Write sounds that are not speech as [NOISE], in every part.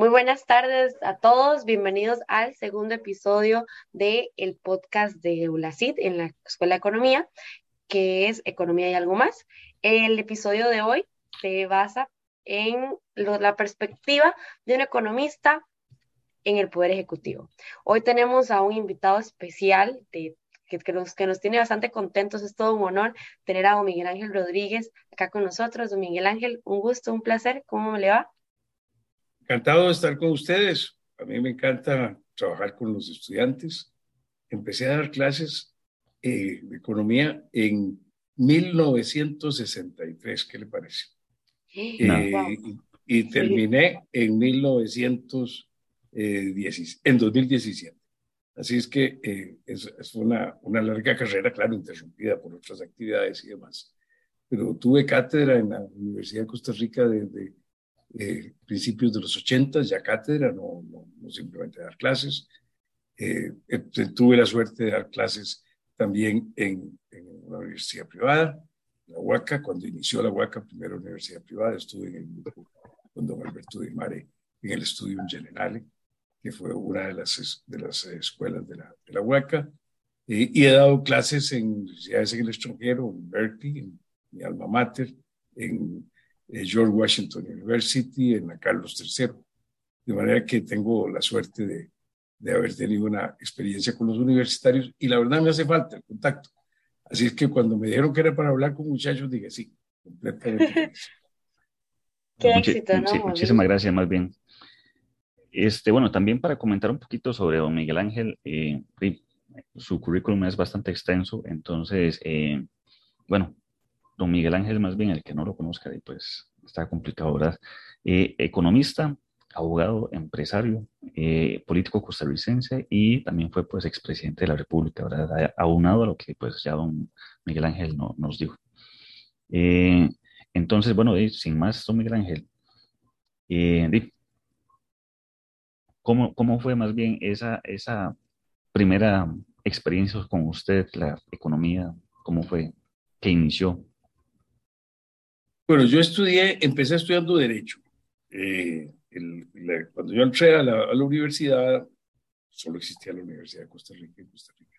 Muy buenas tardes a todos, bienvenidos al segundo episodio del el podcast de ULACID en la Escuela de Economía, que es Economía y algo más. El episodio de hoy se basa en la perspectiva de un economista en el Poder Ejecutivo. Hoy tenemos a un invitado especial que, nos, que nos tiene bastante contentos. Es todo un honor tener a don Miguel Ángel Rodríguez acá con nosotros. Don Miguel Ángel, un gusto, un placer. ¿Cómo le va? Encantado de estar con ustedes. A mí me encanta trabajar con los estudiantes. Empecé a dar clases eh, de economía en 1963, ¿qué le parece? Eh, y, terminé en 1910, en 2017. Así es que eh, es, es una, una, larga carrera, claro, interrumpida por otras actividades y demás. Pero tuve cátedra en la Universidad de Costa Rica desde eh, principios de los 80, ya cátedra, no, no, simplemente dar clases. Eh, eh, tuve la suerte de dar clases también en, en, una universidad privada, la UACA, cuando inició la UACA, primera universidad privada, estuve en el grupo con don Alberto Di Mare en el Studium Generale, que fue una de las, de las escuelas de la, de la UACA, y he dado clases en universidades en el extranjero, en Berkeley, en mi alma mater, en eh, George Washington University en la Carlos III. De manera que tengo la suerte de, de haber tenido una experiencia con los universitarios y la verdad me hace falta el contacto. Así es que cuando me dijeron que era para hablar con muchachos, dije sí, completamente. [LAUGHS] Qué éxito, ¿no? muchísimas gracias, más bien. Este, bueno, también para comentar un poquito sobre don Miguel Ángel, eh, su currículum es bastante extenso, entonces, eh, bueno, don Miguel Ángel, más bien el que no lo conozca, pues está complicado, ¿verdad? Eh, economista, abogado, empresario, eh, político costarricense y también fue pues expresidente de la República, ¿verdad? Aunado a lo que pues ya don Miguel Ángel no, nos dijo. Eh, entonces, bueno, sin más, don Miguel Ángel, ¿cómo, ¿cómo, fue más bien esa, esa primera experiencia con usted, la economía? ¿Cómo fue que inició? Bueno, yo estudié, empecé estudiando Derecho. Eh, cuando yo entré a la, universidad, solo existía la Universidad de Costa Rica Costa Rica.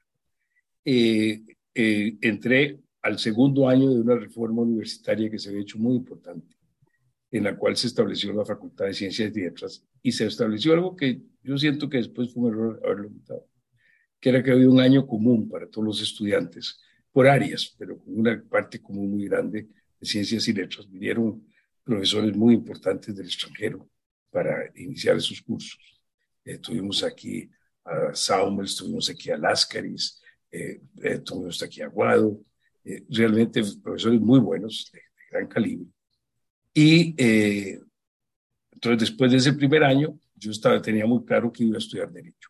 Eh, eh, entré al segundo año de una reforma universitaria que se había hecho muy importante, en la cual se estableció la Facultad de Ciencias y Letras y se estableció algo que yo siento que después fue un error haberlo notado, que era que había un año común para todos los estudiantes, por áreas, pero con una parte común muy grande de Ciencias y Letras, vinieron profesores muy importantes del extranjero para iniciar esos cursos. Eh, tuvimos aquí a Saumers, tuvimos aquí a Láscaris, eh, eh, tuvimos aquí a Guado, realmente profesores muy buenos, de, gran calibre. Y entonces después de ese primer año, yo estaba, tenía muy claro que iba a estudiar Derecho.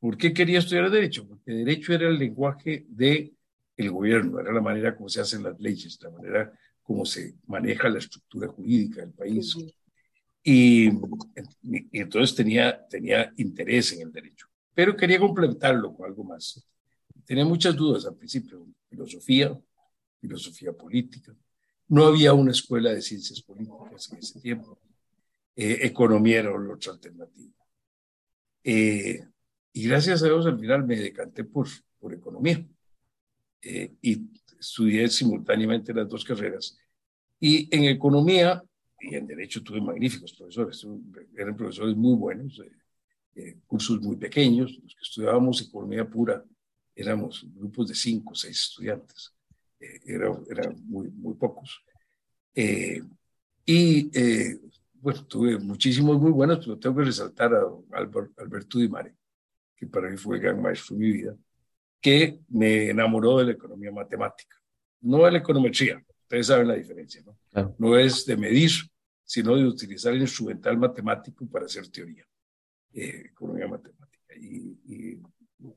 ¿Por qué quería estudiar Derecho? Porque Derecho era el lenguaje de el gobierno, era la manera como se hacen las leyes, la manera como se maneja la estructura jurídica del país. y, entonces tenía, tenía interés en el derecho, pero quería complementarlo con algo más. Tenía muchas dudas al principio, filosofía, filosofía política. No había una escuela de ciencias políticas en ese tiempo. Eh, economía era otra alternativa. Eh, y gracias a Dios al final me decanté por, por economía. Eh, y estudié simultáneamente las dos carreras. Y en economía y en derecho tuve magníficos profesores, eran profesores muy buenos, eh, eh, cursos muy pequeños, los que estudiábamos economía pura éramos grupos de cinco o seis estudiantes, eran era muy, muy pocos. y bueno, tuve muchísimos muy buenos, pero tengo que resaltar a Alberto Di Mare, que para mí fue el gran maestro de mi vida que me enamoró de la economía matemática, no de la econometría, ustedes saben la diferencia, ¿no? No es de medir, sino de utilizar el instrumental matemático para hacer teoría, eh, economía matemática. Y,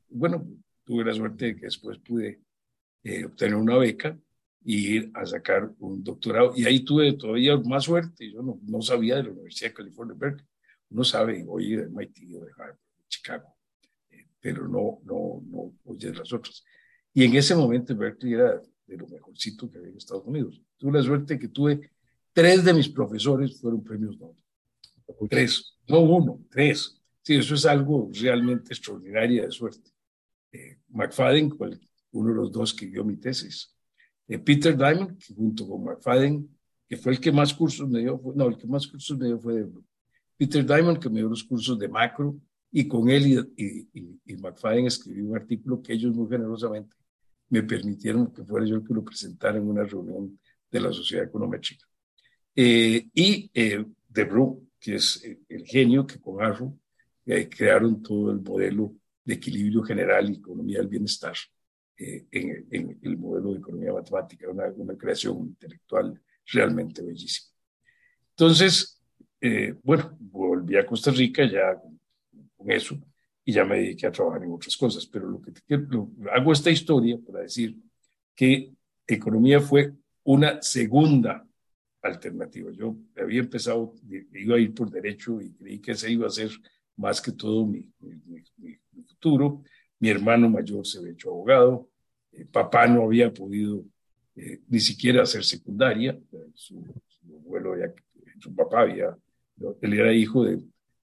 bueno, tuve la suerte de que después pude eh, obtener una beca y ir a sacar un doctorado. Y ahí tuve todavía más suerte. Yo no, no sabía de la Universidad de California, Berkeley. Uno sabe, oye, de MIT o de Harvard, de Chicago pero no, no, no oye las otras. Y en ese momento Berkeley era de lo mejorcito que había en Estados Unidos. Tuve la suerte que tuve tres de mis profesores fueron premios Nobel. Tres, no uno, tres. Sí, eso es algo realmente extraordinario de suerte. Eh, McFadden, uno de los dos que dio mi tesis. Eh, Peter Diamond, que junto con McFadden, que fue el que más cursos me dio, no, el que más cursos me dio fue de Peter Diamond, que me dio los cursos de macro, y con él y, y, y McFadden escribí un artículo que ellos muy generosamente me permitieron que fuera yo el que lo presentara en una reunión de la Sociedad Econométrica. Eh, y eh, De Bru, que es el genio que con Arrow eh, crearon todo el modelo de equilibrio general y economía del bienestar eh, en, en, el modelo de economía matemática, una, una creación intelectual realmente bellísima. Entonces, eh, bueno, volví a Costa Rica ya con eso y ya me dediqué a trabajar en otras cosas, pero lo que te, lo, hago esta historia para decir que economía fue una segunda alternativa. Yo había empezado, iba a ir por derecho y creí que ese iba a ser más que todo mi, futuro. Mi hermano mayor se había hecho abogado, eh, papá no había podido eh, ni siquiera hacer secundaria, su, su abuelo, ya, su papá había, él era hijo de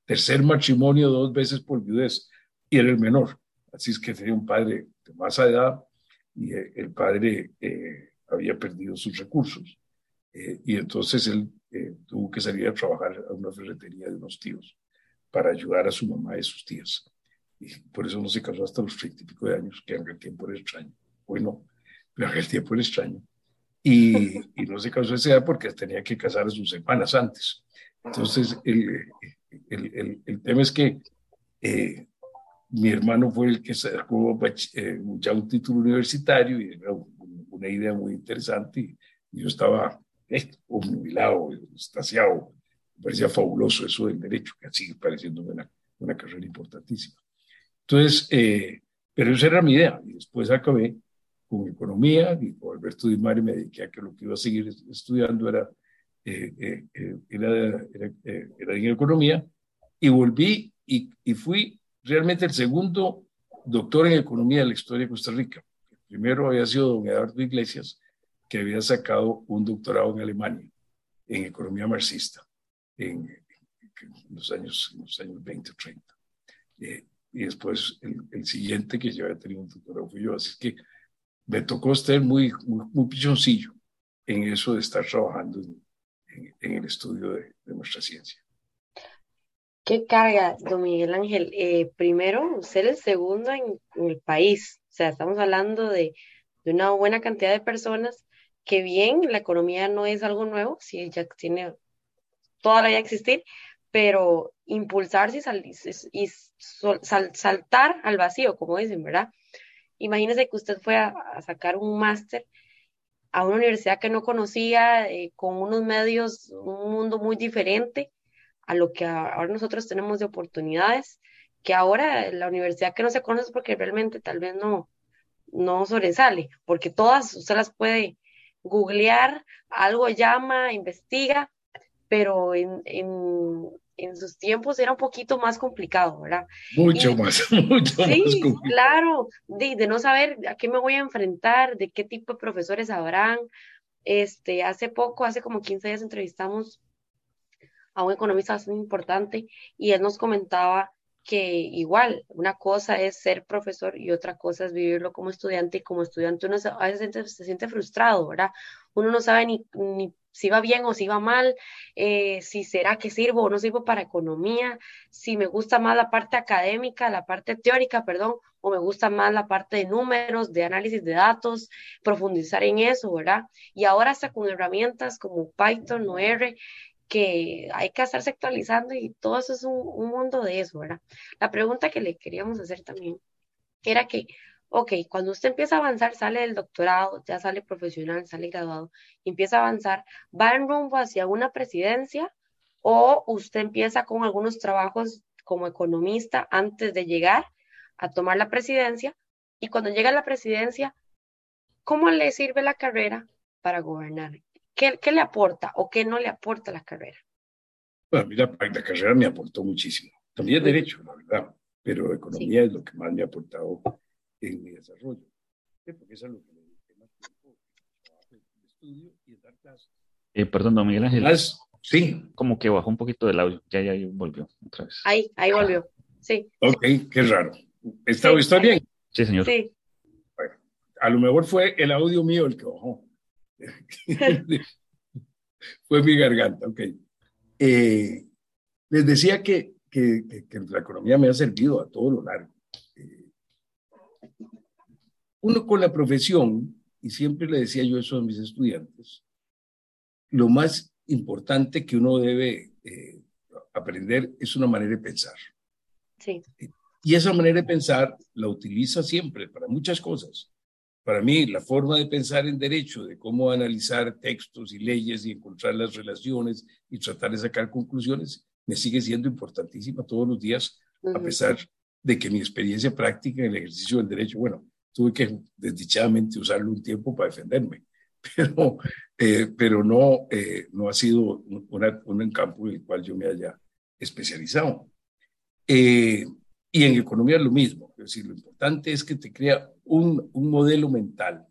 tercer matrimonio dos veces por viudez y era el menor, así es que tenía un padre de más edad y eh, el padre eh, había perdido sus recursos eh, y entonces él eh, tuvo que salir a trabajar a una ferretería de unos tíos para ayudar a su mamá y sus tías. Y por eso no se casó hasta los treinta y pico de años, que en aquel tiempo era extraño. Bueno, pero en aquel tiempo era extraño. Y, y no se casó a esa edad porque tenía que casar a sus semanas antes. Entonces, el, el, el, el tema es que eh, mi hermano fue el que sacó eh, ya un título universitario y era una idea muy interesante. Y, yo estaba eh, obnubilado. Me parecía fabuloso eso del derecho, que sigue pareciéndome una, una carrera importantísima. Entonces, eh, pero esa era mi idea. Y después acabé con economía y con Alberto Di Mari me dediqué a que lo que iba a seguir estudiando era, eh, eh, eh era, era, eh, era, en economía y volví y, y, fui realmente el segundo doctor en economía de la historia de Costa Rica. El primero había sido don Eduardo Iglesias, que había sacado un doctorado en Alemania en economía marxista en, en los, años, en los años 20 o 30. Eh, y después el, el, siguiente que yo había tenido un doctorado fui yo. Así que me tocó estar muy, muy, muy pichoncillo en eso de estar trabajando en, en, el estudio de, nuestra ciencia. ¿Qué carga, don Miguel Ángel? Eh, primero, ser el segundo en, el país. O sea, estamos hablando de, una buena cantidad de personas que bien, la economía no es algo nuevo, sí, ya tiene toda la vida existir, pero impulsarse y, sal, y sal, saltar al vacío, como dicen, ¿verdad? Imagínese que usted fue a sacar un máster a una universidad que no conocía, eh, con unos medios, un mundo muy diferente a lo que ahora nosotros tenemos de oportunidades, que ahora la universidad que no se conoce porque realmente tal vez no, no sobresale, porque todas usted las puede googlear, algo llama, investiga, pero en, en, en, sus tiempos era un poquito más complicado, ¿verdad? Mucho y, más, [LAUGHS] mucho sí, más complicado. Claro, de, de, no saber a qué me voy a enfrentar, de qué tipo de profesores habrán. Este, hace poco, hace como 15 días entrevistamos a un economista bastante importante y él nos comentaba que igual, una cosa es ser profesor y otra cosa es vivirlo como estudiante y como estudiante uno a veces se siente, frustrado, ¿verdad? Uno no sabe ni, ni, si va bien o si va mal, eh, si será que sirvo o no sirvo para economía, si me gusta más la parte académica, la parte teórica, perdón, o me gusta más la parte de números, de análisis de datos, profundizar en eso, ¿verdad? Y ahora hasta con herramientas como Python o R, que hay que estarse actualizando y todo eso es un, un, mundo de eso, ¿verdad? La pregunta que le queríamos hacer también era que, ok, cuando usted empieza a avanzar, sale del doctorado, ya sale profesional, sale graduado, empieza a avanzar, ¿va en rumbo hacia una presidencia o usted empieza con algunos trabajos como economista antes de llegar a tomar la presidencia? Y cuando llega a la presidencia, ¿cómo le sirve la carrera para gobernar? ¿Qué, ¿Qué, le aporta o qué no le aporta la carrera? Bueno, mira, la carrera me aportó muchísimo. También derecho, la verdad, pero economía sí. es lo que más me ha aportado en mi desarrollo. Porque eso es lo que le dediqué más tiempo, estudio y dar clases. Eh, perdón, don Miguel Ángel. Más, Sí. Como que bajó un poquito del audio. Ya, ya, volvió otra vez. Ahí, ahí volvió. Sí. Ok, qué raro. ¿Está, ¿está bien? Sí, señor. Sí. Bueno, a lo mejor fue el audio mío el que bajó. [LAUGHS] fue mi garganta, ok. Eh, les decía que, que, que, la economía me ha servido a todo lo largo. Uno con la profesión, y siempre le decía yo eso a mis estudiantes, lo más importante que uno debe eh, aprender es una manera de pensar. Sí. Y esa manera de pensar la utiliza siempre para muchas cosas. Para mí, la forma de pensar en derecho, de cómo analizar textos y leyes y encontrar las relaciones y tratar de sacar conclusiones, me sigue siendo importantísima todos los días, a pesar de que mi experiencia práctica en el ejercicio del derecho, bueno, tuve que desdichadamente usarlo un tiempo para defenderme, [LAUGHS] pero, eh, pero no, eh, no ha sido un campo en el cual yo me haya especializado. Eh, y en economía es lo mismo, es decir, lo importante es que te crea un, un modelo mental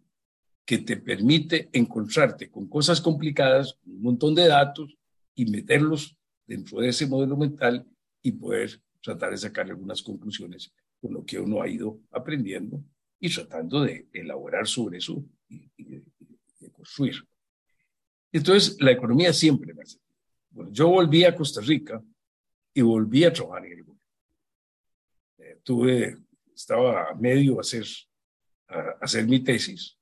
que te permite encontrarte con cosas complicadas, un montón de datos y meterlos dentro de ese modelo mental y poder tratar de sacar algunas conclusiones con lo que uno ha ido aprendiendo y tratando de elaborar sobre eso y, de construir. Entonces, la economía siempre me hace. Bueno, yo volví a Costa Rica y volví a trabajar en el gobierno. Eh, tuve, estaba a medio a hacer, a, hacer mi tesis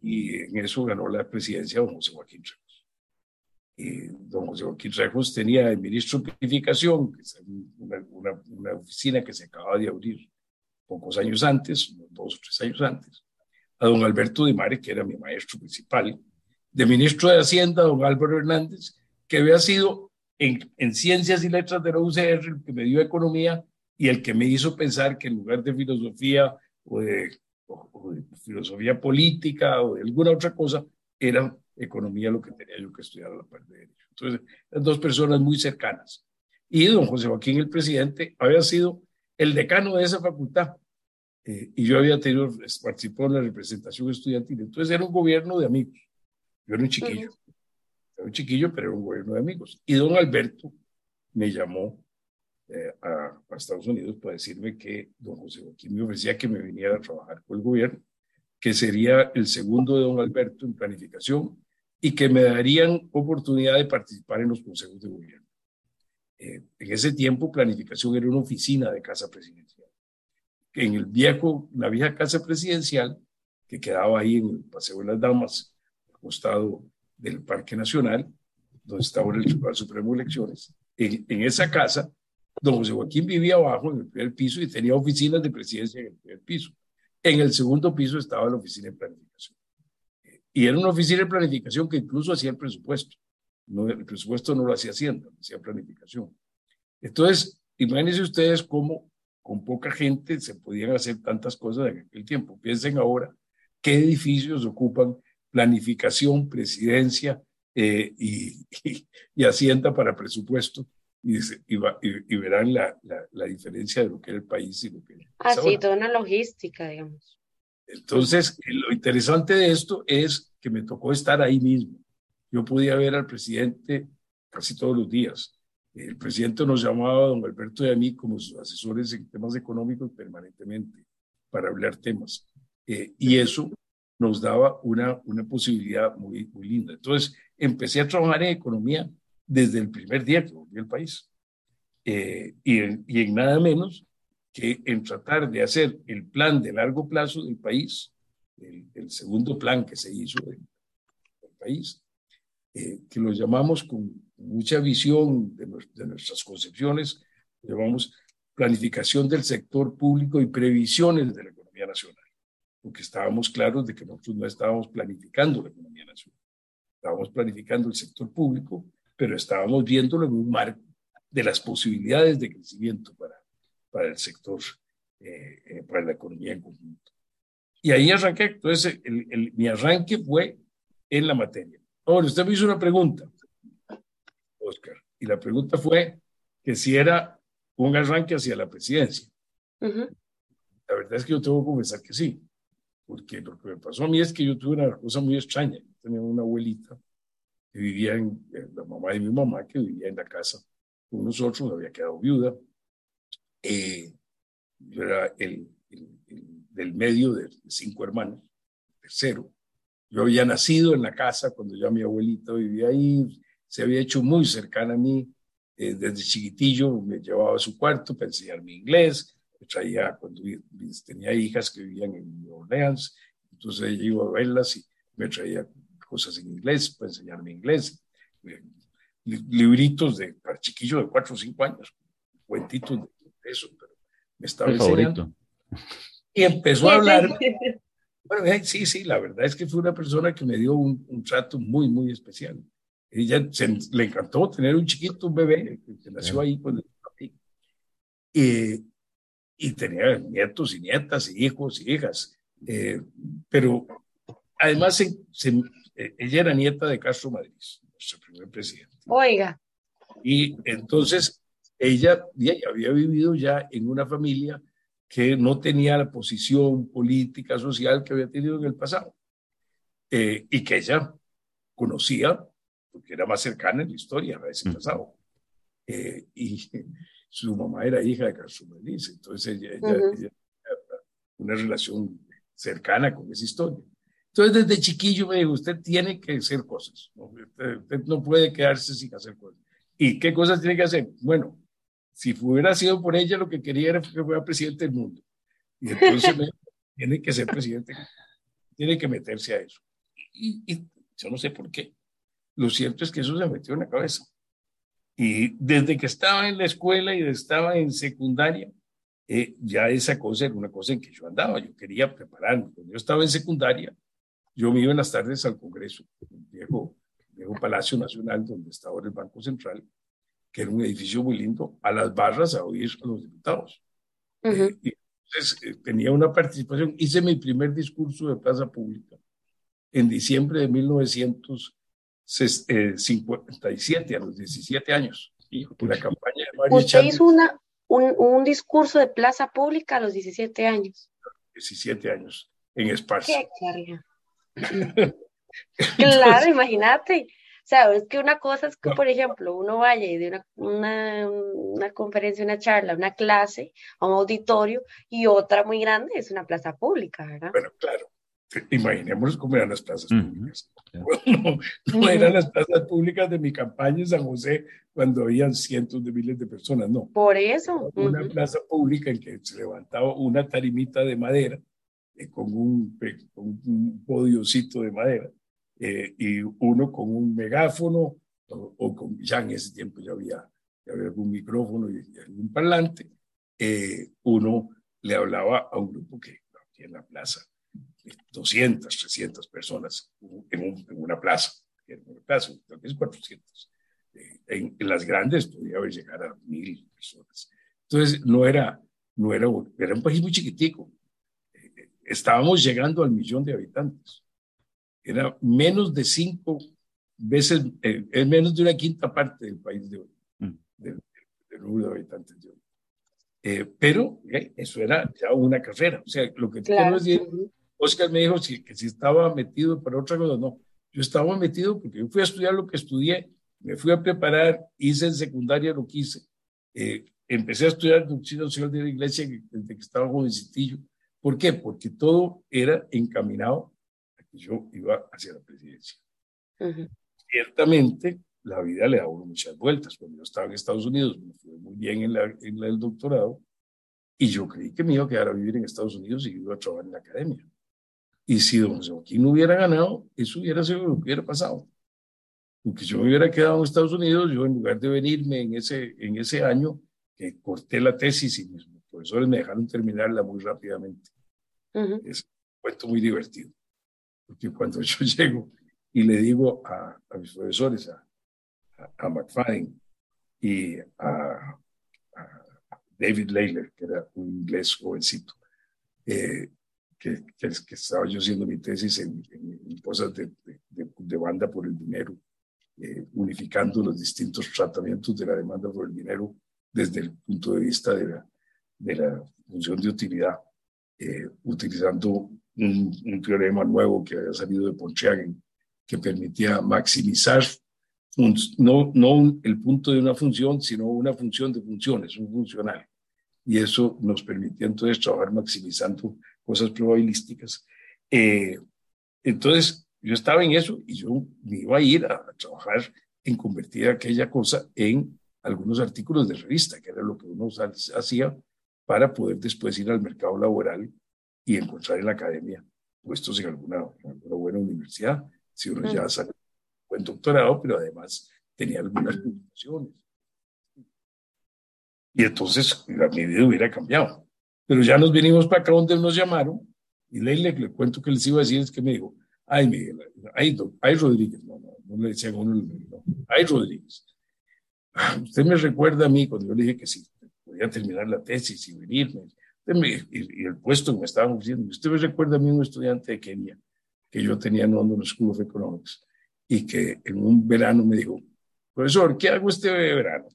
y en eso ganó la presidencia don José Joaquín Rejos. Y don José Joaquín Rejos tenía el ministro de Planificación, que es una, una, una oficina que se acaba de abrir pocos años antes, dos o tres años antes, a don Alberto de Mare, que era mi maestro principal, de ministro de Hacienda, don Álvaro Hernández, que había sido en, en ciencias y letras de la UCR el que me dio economía y el que me hizo pensar que en lugar de filosofía o de, filosofía política o de alguna otra cosa, era economía lo que tenía yo que estudiar a la parte de. Entonces, las dos personas muy cercanas. Y don José Joaquín, el presidente, había sido el decano de esa facultad. Eh, y yo había tenido, participado en la representación estudiantil. Entonces era un gobierno de amigos. Yo era un chiquillo. Era un chiquillo, pero era un gobierno de amigos. Y don Alberto me llamó eh, a, a, Estados Unidos para decirme que don José Joaquín me ofrecía que me viniera a trabajar con el gobierno, que sería el segundo de don Alberto en planificación y que me darían oportunidad de participar en los consejos de gobierno. Eh, en ese tiempo planificación era una oficina de casa presidencial. En el viejo, la vieja casa presidencial, que quedaba ahí en el Paseo de las Damas, al costado del Parque Nacional, donde estaba el Tribunal Supremo de Elecciones, en, en, esa casa, don José Joaquín vivía abajo en el primer piso y tenía oficinas de presidencia en el primer piso. En el segundo piso estaba la oficina de planificación. Y era una oficina de planificación que incluso hacía el presupuesto. No, el presupuesto no lo hacía Hacienda, lo hacía planificación. Entonces, imagínense ustedes cómo con poca gente se podían hacer tantas cosas en aquel tiempo. Piensen ahora qué edificios ocupan planificación, presidencia eh, y, y, Hacienda para presupuesto. Y, y, verán la, la, diferencia de lo que era el país y lo que Ah, sí, toda una logística, digamos. Entonces, lo interesante de esto es que me tocó estar ahí mismo yo podía ver al presidente casi todos los días. El presidente nos llamaba don Alberto y a mí como sus asesores en temas económicos permanentemente para hablar temas. Eh, y eso nos daba una, una posibilidad muy, muy linda. Entonces, empecé a trabajar en economía desde el primer día que volví al país. Eh, y, en, y, en, nada menos que en tratar de hacer el plan de largo plazo del país, el, el segundo plan que se hizo del país, eh, que lo llamamos con mucha visión de, de nuestras concepciones, llamamos planificación del sector público y previsiones de la economía nacional, porque estábamos claros de que nosotros no estábamos planificando la economía nacional, estábamos planificando el sector público, pero estábamos viéndolo en un marco de las posibilidades de crecimiento para, para el sector, eh, eh, para la economía en conjunto. Y ahí arranqué, entonces el, el, mi arranque fue en la materia. Ahora, usted me hizo una pregunta, Oscar, y la pregunta fue que si era un arranque hacia la presidencia. La verdad es que yo tengo que confesar que sí, porque lo que me pasó a mí es que yo tuve una cosa muy extraña. Yo tenía una abuelita que vivía en, la mamá de mi mamá, que vivía en la casa con nosotros, había quedado viuda. Eh, yo era el, del medio de cinco hermanos, tercero. Yo había nacido en la casa cuando ya mi abuelita vivía ahí, se había hecho muy cercana a mí. Eh, desde chiquitillo me llevaba a su cuarto para enseñarme inglés, me traía cuando tenía hijas que vivían en New Orleans, entonces ella iba a verlas y me traía cosas en inglés para enseñarme inglés, eh, libritos de, para chiquillos de cuatro o cinco años, cuentitos de eso, pero me estaba enseñando. Y empezó a hablar. [LAUGHS] Bueno, eh, sí, sí, la verdad es que fue una persona que me dio un, trato muy, muy especial. Ella le encantó tener un chiquito, un bebé, que nació ahí cuando y, y tenía nietos y nietas, y hijos y hijas. Eh, pero además se, eh, ella era nieta de Castro Madrid, nuestro primer presidente. Oiga. Y entonces ella, ella había vivido ya en una familia que no tenía la posición política, social que había tenido en el pasado. Eh, y que ella conocía, porque era más cercana en la historia a ese pasado. Eh, y [LAUGHS] su mamá era hija de Castro Madrid, entonces ella, ella, una relación cercana con esa historia. Entonces, desde chiquillo me dijo, usted tiene que hacer cosas, ¿no? Usted, no puede quedarse sin hacer cosas. ¿Y qué cosas tiene que hacer? Bueno, si hubiera sido por ella, lo que quería era que fuera presidente del mundo. Y entonces [LAUGHS] tiene que ser presidente, tiene que meterse a eso. Y, y, yo no sé por qué. Lo cierto es que eso se metió en la cabeza. Y desde que estaba en la escuela y estaba en secundaria, eh, ya esa cosa era una cosa en que yo andaba. Yo quería prepararme. Cuando yo estaba en secundaria, yo me iba en las tardes al Congreso, un viejo, viejo Palacio Nacional, donde está ahora el Banco Central, que era un edificio muy lindo, a las barras a oír a los diputados. Eh, y entonces eh, tenía una participación, hice mi primer discurso de plaza pública en diciembre de 1957, a los 17 años. la campaña de Mario Usted hizo una, un, un, discurso de plaza pública a los 17 años. 17 años, en Esparza. Qué [LAUGHS] claro, imagínate. O sea, es que una cosa es que, por ejemplo, uno vaya y de una, una, una, conferencia, una charla, una clase, a un auditorio, y otra muy grande es una plaza pública, ¿verdad? Bueno, claro. Imaginemos cómo eran las plazas públicas. [LAUGHS] No, eran las plazas públicas de mi campaña en San José cuando habían cientos de miles de personas, no. Por eso. Una plaza pública en que se levantaba una tarimita de madera eh, con, un, con un podiocito de madera eh, y uno con un megáfono o, con, ya en ese tiempo ya había, ya había algún micrófono y, algún parlante, eh, uno le hablaba a un grupo que en la plaza, 200, 300 personas en, una plaza, en una plaza, vez 400. En, en, las grandes podía haber llegar a mil personas. Entonces, no era, no era, era un país muy chiquitico, estábamos llegando al millón de habitantes. Era menos de cinco veces, eh, es menos de una quinta parte del país de hoy, mm. del, número de habitantes de hoy. Eh, pero eso era ya una carrera. O sea, lo que quiero decir, Oscar me dijo que si estaba metido para otra cosa, no. Yo estaba metido porque yo fui a estudiar lo que estudié, me fui a preparar, hice en secundaria lo que hice. Eh, empecé a estudiar doctrina social de la iglesia desde que estaba jovencitillo ¿Por qué? Porque todo era encaminado yo iba hacia la presidencia. Ciertamente, la vida le da uno muchas vueltas. Cuando yo estaba en Estados Unidos, me fue muy bien en, la, en el doctorado, y yo creí que me iba a quedar a vivir en Estados Unidos y iba a trabajar en la academia. Y si don Joaquín no hubiera ganado, eso hubiera sido lo que hubiera pasado. Porque yo me hubiera quedado en Estados Unidos, yo en lugar de venirme en ese, en ese año, que corté la tesis y mis profesores me dejaron terminarla muy rápidamente. Es un cuento muy divertido. Porque cuando [LAUGHS] yo llego y le digo a, mis profesores, a, a, McFadden y a, David Leyler, que era un inglés jovencito, eh, que, que, estaba yo haciendo mi tesis en, cosas de, de, banda por el dinero, eh, unificando los distintos tratamientos de la demanda por el dinero desde el punto de vista de la, de la función de utilidad. Eh, utilizando un, teorema nuevo que había salido de Ponchiagen, que permitía maximizar no, no el punto de una función, sino una función de funciones, un funcional. Y eso nos permitía entonces trabajar maximizando cosas probabilísticas. Eh, entonces, yo estaba en eso y yo me iba a ir a, trabajar en convertir aquella cosa en algunos artículos de revista, que era lo que uno hacía para poder después ir al mercado laboral y encontrar en la academia puestos en alguna, alguna buena universidad, si uno ya sacó un buen doctorado, pero además tenía algunas publicaciones. Y entonces la, mi vida hubiera cambiado. Pero ya nos vinimos para acá donde nos llamaron y le, le, le cuento que les iba a decir es que me dijo, ay Miguel, ay, ay Rodríguez, no, no, no le decían uno, no, ay Rodríguez. Usted me recuerda a mí cuando yo le dije que sí, podía terminar la tesis y venirme. Y, el puesto que me estaban ofreciendo. Usted me recuerda a mí un estudiante de Kenia que yo tenía en London School of Economics y que en un verano me dijo, profesor, ¿qué hago este verano?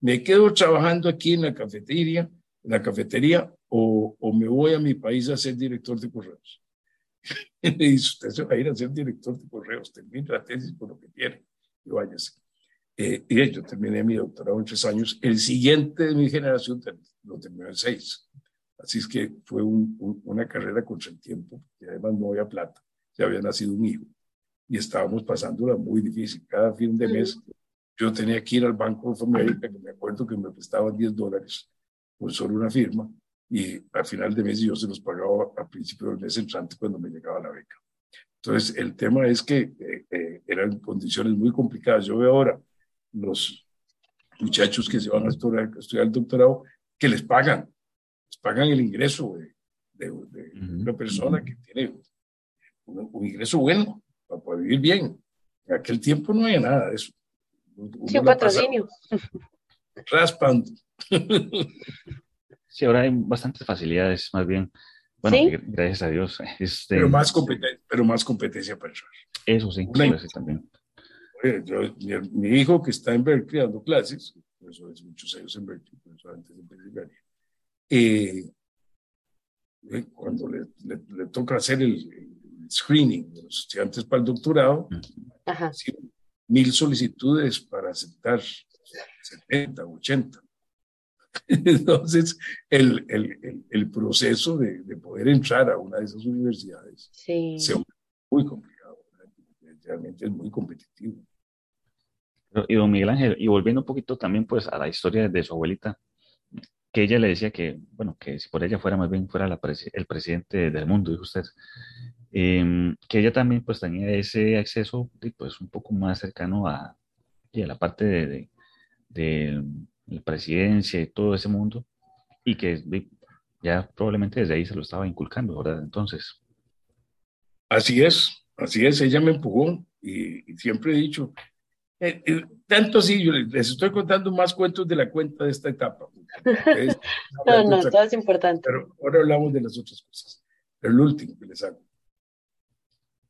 ¿Me quedo trabajando aquí en la cafetería, en la cafetería o, o me voy a mi país a ser director de correos? [LAUGHS] y me dice, usted se va a ir a ser director de correos, termine la tesis por lo que quiere y váyase. Eh, y yo terminé mi doctorado en tres años. El siguiente de mi generación lo terminó en seis. Así es que fue una carrera contra el tiempo, y además no había plata, ya había nacido un hijo y estábamos pasándola muy difícil. Cada fin de mes yo tenía que ir al Banco of America, que me acuerdo que me prestaban 10 dólares por solo una firma, y al final de mes yo se los pagaba a principio del mes entrante cuando me llegaba la beca. Entonces, el tema es que eh, eh, eran condiciones muy complicadas. Yo veo ahora los muchachos que se van a estudiar, el doctorado, que les pagan, pagan el ingreso de, una persona que tiene un, ingreso bueno para poder vivir bien. En aquel tiempo no había nada de eso. sí, un patrocinio. [LAUGHS] Raspando. Sí, ahora hay bastantes facilidades, más bien. Bueno, gracias a Dios. Este, pero, más pero más competencia para Eso sí, eso también mi, hijo que está en Berkeley dando clases, por eso es muchos años en Berkeley, por eso antes de Pensilvania, eh, eh, cuando le, le, toca hacer el, screening de los estudiantes para el doctorado, mil solicitudes para aceptar 70, 80. [LAUGHS] Entonces, el, el, el proceso de, de, poder entrar a una de esas universidades sí. se muy complicado realmente es muy competitivo. Y don Miguel Ángel, y volviendo un poquito también pues a la historia de su abuelita, que ella le decía que, bueno, que si por ella fuera más bien fuera la el presidente del mundo, dijo usted, em, que ella también pues tenía ese acceso pues un poco más cercano a, a la parte de, de, la presidencia y todo ese mundo, y que ya probablemente desde ahí se lo estaba inculcando, ¿verdad? Entonces. Así es, Así es, ella me empujó y, siempre he dicho, eh, eh, tanto así, yo les estoy contando más cuentos de la cuenta de esta etapa. [LAUGHS] no, no, todo es importante. Pero ahora hablamos de las otras cosas. Pero el último que les hago.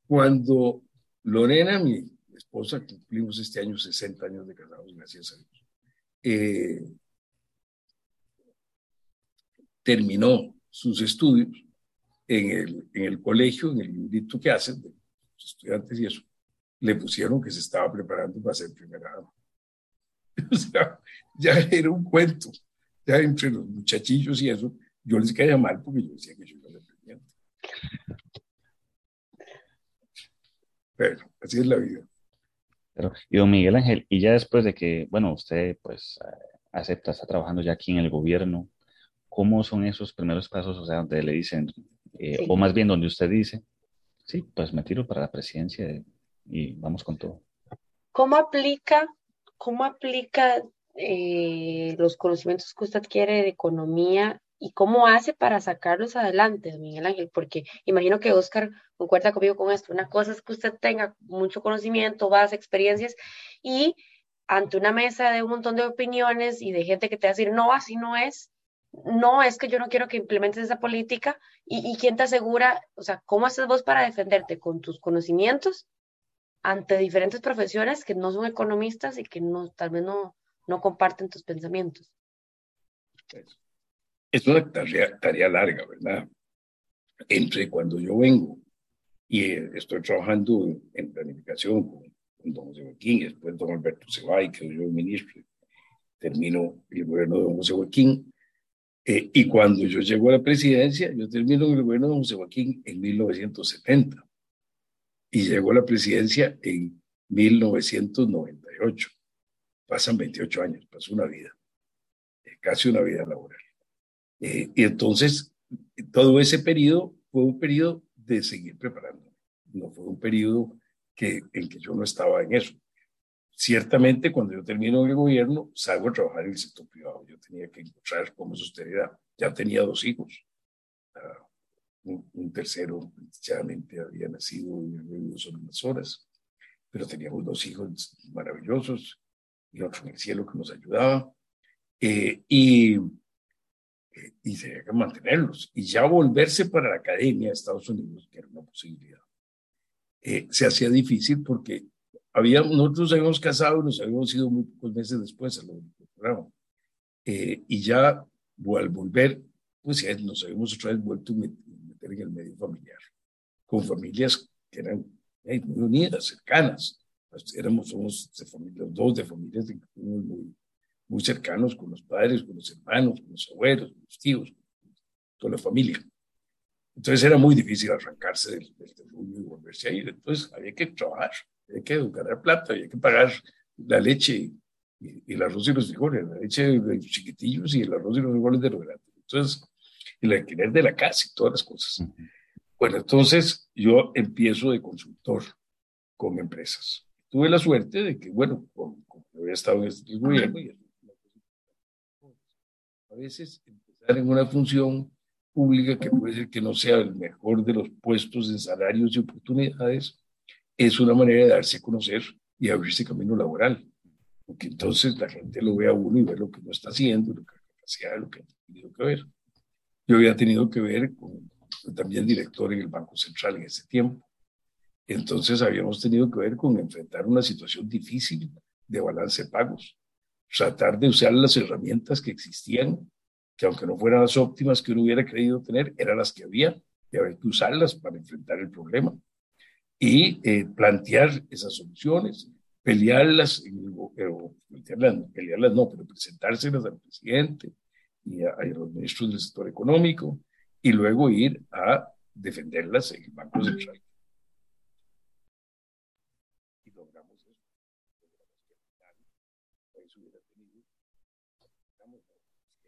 Cuando Lorena, mi esposa, cumplimos este año 60 años de casados, gracias a Dios, eh, terminó sus estudios en el, en el colegio, en el librito que hacen de estudiantes y eso, le pusieron que se estaba preparando para ser primera dama. [LAUGHS] O sea, ya era un cuento. Ya entre los muchachillos y eso, yo les caía mal porque yo decía que yo era dependiente. Pero así es la vida. Pero, y don Miguel Ángel, y ya después de que, bueno, usted pues acepta, está trabajando ya aquí en el gobierno, ¿cómo son esos primeros pasos? O sea, donde le dicen, eh, o más bien donde usted dice, Sí, pues me tiro para la presidencia y vamos con todo. ¿Cómo aplica, cómo aplica eh, los conocimientos que usted quiere de economía y cómo hace para sacarlos adelante, Miguel Ángel? Porque imagino que Oscar concuerda conmigo con esto. Una cosa es que usted tenga mucho conocimiento, base, experiencias y ante una mesa de un montón de opiniones y de gente que te va a decir, no, así no es, no, es que yo no quiero que implementes esa política y, quién te asegura, o sea, ¿cómo haces vos para defenderte con tus conocimientos ante diferentes profesiones que no son economistas y que no, tal vez no, no comparten tus pensamientos? Es una tarea, tarea larga, ¿verdad? Entre cuando yo vengo y estoy trabajando en planificación con, don José Joaquín, después don Alberto se va y quedó yo ministro. Termino el gobierno de don José Joaquín. Eh, y cuando yo llego a la presidencia, yo termino el gobierno de don José Joaquín en 1970 y llego a la presidencia en 1998. Pasan 28 años, pasó una vida, eh, casi una vida laboral. Eh, y entonces, todo ese periodo fue un periodo de seguir preparándome. No fue un periodo que, en que yo no estaba en eso. Ciertamente, cuando yo termino el gobierno, salgo a trabajar en el sector privado. Yo tenía que encontrar cómo sostenibilidad. Ya tenía dos hijos. Uh, un, tercero, desgraciadamente, había nacido y había vivido solo unas horas. Pero teníamos dos hijos maravillosos y otro en el cielo que nos ayudaba. Eh, y y tenía que mantenerlos. Y ya volverse para la academia de Estados Unidos, que era una posibilidad, eh, se hacía difícil porque había, nosotros habíamos casado y nos habíamos ido muy pocos meses después al programa. Eh, y ya al volver, pues ya nos habíamos otra vez vuelto en el medio familiar, con familias que eran muy unidas, cercanas. Pues, éramos, somos de dos de familias muy, muy cercanos con los padres, con los hermanos, con los abuelos, con los tíos, con la familia. Entonces era muy difícil arrancarse del, del y volverse a ir. Entonces había que trabajar, había que ganar plata, había que pagar la leche y, el arroz y los frijoles, la leche de los chiquitillos y el arroz y los frijoles de los grandes. Entonces, el alquiler de la casa y todas las cosas. Bueno, entonces yo empiezo de consultor con empresas. Tuve la suerte de que, bueno, como, había estado en este gobierno y a veces empezar en una función pública que puede ser que no sea el mejor de los puestos en salarios y oportunidades, es una manera de darse a conocer y abrirse camino laboral. Porque entonces la gente lo ve a uno y ve lo que uno está haciendo, lo que capacidad, lo que ha tenido que ver. Yo había tenido que ver con también director en el Banco Central en ese tiempo. Entonces habíamos tenido que ver con enfrentar una situación difícil de balance de pagos tratar de usar las herramientas que existían, que aunque no fueran las óptimas que uno hubiera creído tener, eran las que había y había que usarlas para enfrentar el problema y eh, plantear esas soluciones, pelearlas, pelearlas, pelearlas no, pero presentárselas al presidente y a, a, los ministros del sector económico y luego ir a defenderlas en el Banco Central.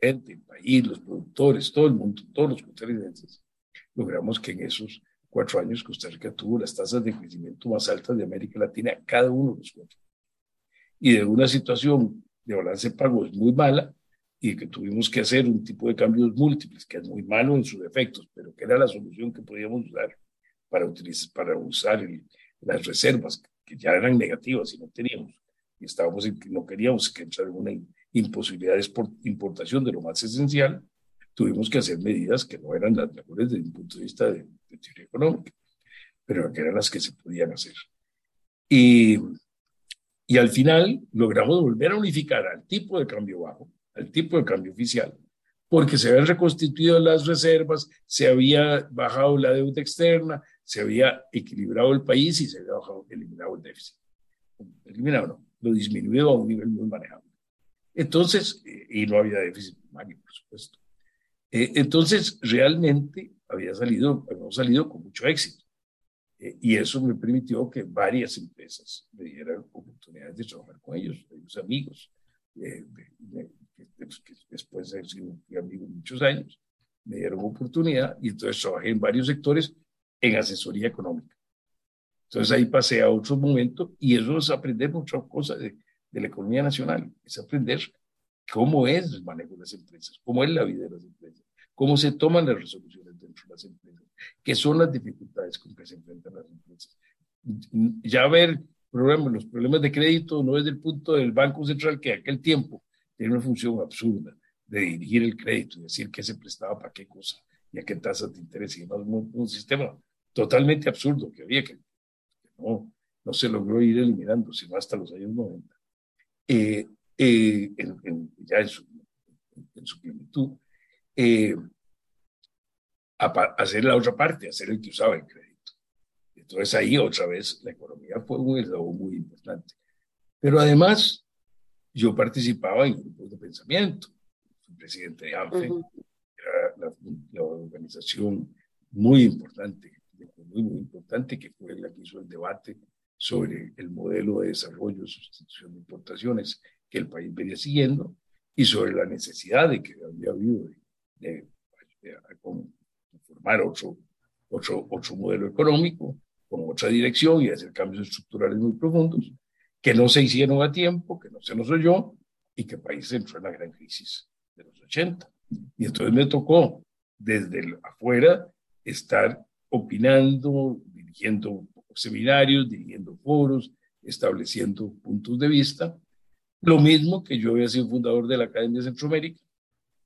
gente, el país, los productores, todo el mundo, todos los costarricenses, logramos que en esos cuatro años Costa Rica tuvo las tasas de crecimiento más altas de América Latina, cada uno de los cuatro. Y de una situación de balance de pagos muy mala y que tuvimos que hacer un tipo de cambios múltiples, que es muy malo en sus efectos, pero que era la solución que podíamos usar para, utilizar, para usar las reservas, que ya eran negativas y no teníamos. Y estábamos en, no queríamos que entrar en una imposibilidades por importación de lo más esencial, tuvimos que hacer medidas que no eran las mejores desde un punto de vista de, teoría económica, pero que eran las que se podían hacer. Y, y al final logramos volver a unificar al tipo de cambio bajo, al tipo de cambio oficial, porque se habían reconstituido las reservas, se había bajado la deuda externa, se había equilibrado el país y se había bajado, eliminado el déficit. Eliminado, no, lo disminuido a un nivel muy manejable. Entonces, y no había déficit primario, por supuesto. Eh, entonces, realmente había salido, habíamos salido con mucho éxito. Eh, y eso me permitió que varias empresas me dieran oportunidades de trabajar con ellos, ellos amigos, eh, que después de sido amigos muchos años, me dieron oportunidad y entonces trabajé en varios sectores en asesoría económica. Entonces ahí pasé a otro momento y eso es aprender muchas cosas de, de la economía nacional, es aprender cómo es el manejo de las empresas, cómo es la vida de las empresas, cómo se toman las resoluciones dentro de las empresas, qué son las dificultades con que se enfrentan las empresas. Ya ver problemas, los problemas de crédito no es del punto del Banco Central que aquel tiempo tenía una función absurda de dirigir el crédito, decir qué se prestaba para qué cosa y a qué tasas de interés y demás, un, un sistema totalmente absurdo que había que, que no, no se logró ir eliminando, sino hasta los años 90 eh, eh, en, ya en su, en su plenitud, eh, a, hacer la otra parte, hacer el que usaba el crédito. entonces ahí otra vez la economía fue un eslabón muy importante. Pero además yo participaba en grupos de pensamiento. Fui presidente de ANFE, era la, la, organización muy importante, muy, muy importante, que fue la que hizo el debate sobre el modelo de desarrollo, sustitución de importaciones que el país venía siguiendo y sobre la necesidad de que había habido de, formar otro, otro, otro modelo económico con otra dirección y hacer cambios estructurales muy profundos que no se hicieron a tiempo, que no se nos oyó y que el país entró en la gran crisis de los 80. Y entonces me tocó desde afuera estar opinando, dirigiendo seminarios, dirigiendo foros, estableciendo puntos de vista. Lo mismo que yo había sido fundador de la Academia Centroamérica,